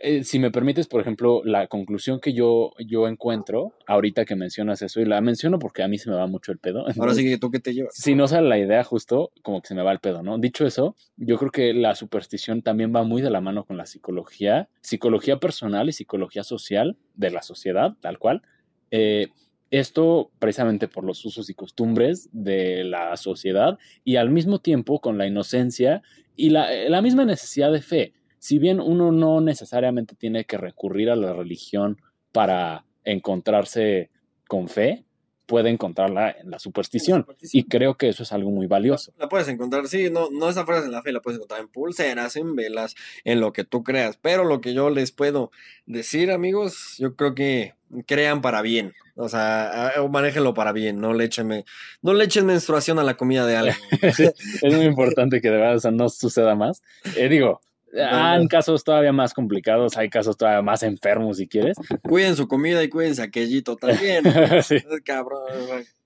eh, si me permites, por ejemplo, la conclusión que yo, yo encuentro, ahorita que mencionas eso, y la menciono porque a mí se me va mucho el pedo. Ahora sí que tú qué te llevas. Si no sale la idea, justo como que se me va el pedo, ¿no? Dicho eso, yo creo que la superstición también va muy de la mano con la psicología, psicología personal y psicología social de la sociedad, tal cual. Eh, esto precisamente por los usos y costumbres de la sociedad y al mismo tiempo con la inocencia y la, la, misma necesidad de fe. Si bien uno no necesariamente tiene que recurrir a la religión para encontrarse con fe, puede encontrarla en la superstición. Y creo que eso es algo muy valioso. La puedes encontrar, sí, no, no esa fuerza en la fe, la puedes encontrar en pulseras, en velas, en lo que tú creas. Pero lo que yo les puedo decir, amigos, yo creo que crean para bien. O sea, manéjenlo para bien, no le echen, no le echen menstruación a la comida de alguien. es muy importante que de verdad no suceda más. Eh, digo, hay casos todavía más complicados, hay casos todavía más enfermos si quieres. Cuiden su comida y cuídense aquellito también. sí. Cabrón,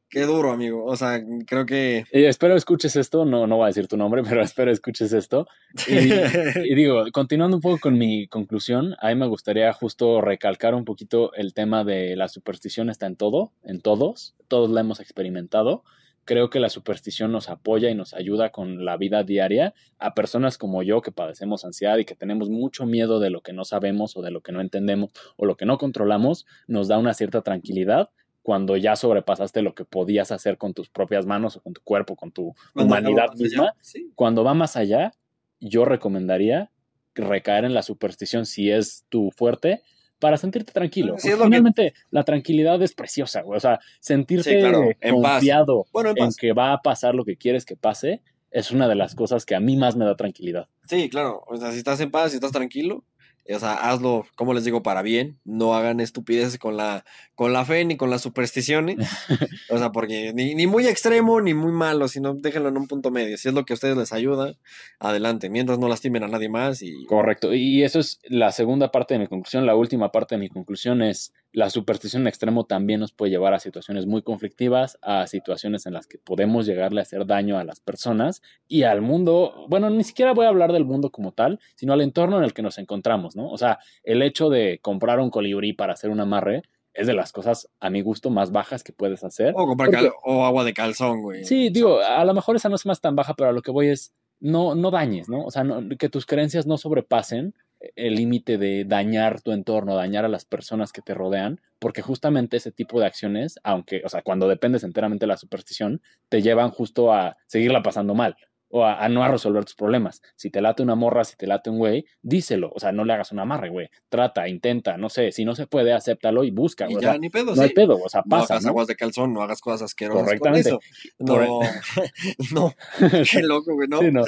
qué duro, amigo. O sea, creo que. espero escuches esto, no, no voy a decir tu nombre, pero espero escuches esto. Y, digo, continuando un poco con mi conclusión, a mí me gustaría justo recalcar un poquito el tema de la superstición está en todo, en todos, todos la hemos experimentado creo que la superstición nos apoya y nos ayuda con la vida diaria a personas como yo que padecemos ansiedad y que tenemos mucho miedo de lo que no sabemos o de lo que no entendemos o lo que no controlamos, nos da una cierta tranquilidad cuando ya sobrepasaste lo que podías hacer con tus propias manos o con tu cuerpo, con tu humanidad misma. Cuando va más allá, yo recomendaría recaer en la superstición si es tu fuerte, para sentirte tranquilo. Finalmente, la tranquilidad es preciosa, güey. O sea, sentirte confiado en, que va a pasar lo que quieres que pase es una de las cosas que a mí más me da tranquilidad. Sí, claro. O sea, si estás en paz, si estás tranquilo, o sea, hazlo, como les digo, para bien. No hagan estupideces con la, con la fe ni con las supersticiones. o sea, porque ni, ni, muy extremo ni muy malo, sino déjenlo en un punto medio. Si es lo que a ustedes les ayuda, adelante. Mientras no lastimen a nadie más. Y... Correcto. Y eso es la segunda parte de mi conclusión. La última parte de mi conclusión es la superstición en extremo también nos puede llevar a situaciones muy conflictivas, a situaciones en las que podemos llegarle a hacer daño a las personas y al mundo. Bueno, ni siquiera voy a hablar del mundo como tal, sino al entorno en el que nos encontramos. ¿no? O sea, el hecho de comprar un colibrí para hacer un amarre es de las cosas, a mi gusto, más bajas que puedes hacer. O comprar o agua de calzón, güey. Sí, digo, a lo mejor esa no es más tan baja, pero a lo que voy es, no, no dañes, ¿no? O sea, que tus creencias no sobrepasen el límite de dañar tu entorno, dañar a las personas que te rodean, porque justamente ese tipo de acciones, aunque, o sea, cuando dependes enteramente de la superstición, te llevan justo a seguirla pasando mal o a, no a resolver tus problemas. Si te late una morra, si te late un güey, díselo. O sea, no le hagas un amarre, güey. Trata, intenta, no sé. Si no se puede, acéptalo y busca. Y ya, ni pedo, No hay pedo, o sea, pasa. No hagas aguas de calzón, no hagas cosas asquerosas Correctamente. Con eso. No, no. Qué loco, güey, ¿no? no.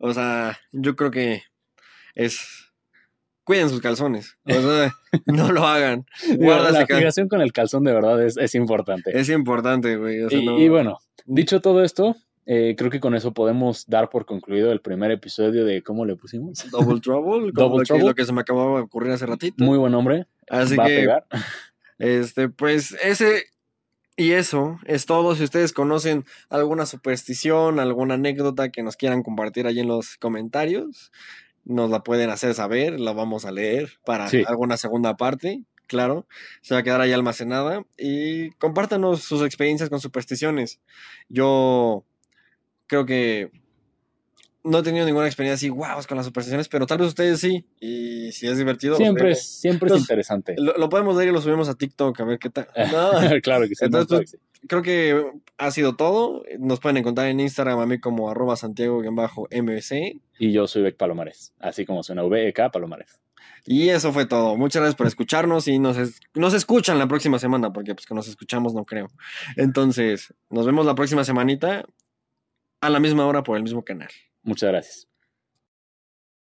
O sea, yo creo que es cuiden sus calzones. O sea, no lo hagan. la fijación con el calzón de verdad es, es importante. Es importante, güey. y, bueno, dicho todo esto, eh, creo que con eso podemos dar por concluido el primer episodio de ¿cómo le pusimos? Double Trouble. Double lo Trouble. Que, lo que se me acababa de ocurrir hace ratito. Muy buen nombre. Así que, este, pues ese y eso es todo. Si ustedes conocen alguna superstición, alguna anécdota que nos quieran compartir ahí en los comentarios, nos la pueden hacer saber, la vamos a leer para alguna segunda parte claro, se va a quedar ahí almacenada y compártanos sus experiencias con supersticiones. Yo creo que no he tenido ninguna experiencia así, wow, con las supersticiones, pero tal vez ustedes sí. Y si es divertido. Siempre es, siempre es interesante. Lo, podemos ver y lo subimos a TikTok a ver qué tal. claro que sí. Entonces, pues, creo que ha sido todo. Nos pueden encontrar en Instagram a mí como arroba santiago-mbc. Y yo soy Beck Palomares, así como suena VEK Palomares. Y eso fue todo. Muchas gracias por escucharnos y nos, nos escuchan la próxima semana, porque pues que nos escuchamos no creo. Entonces, nos vemos la próxima semanita a la misma hora por el mismo canal. Muchas gracias.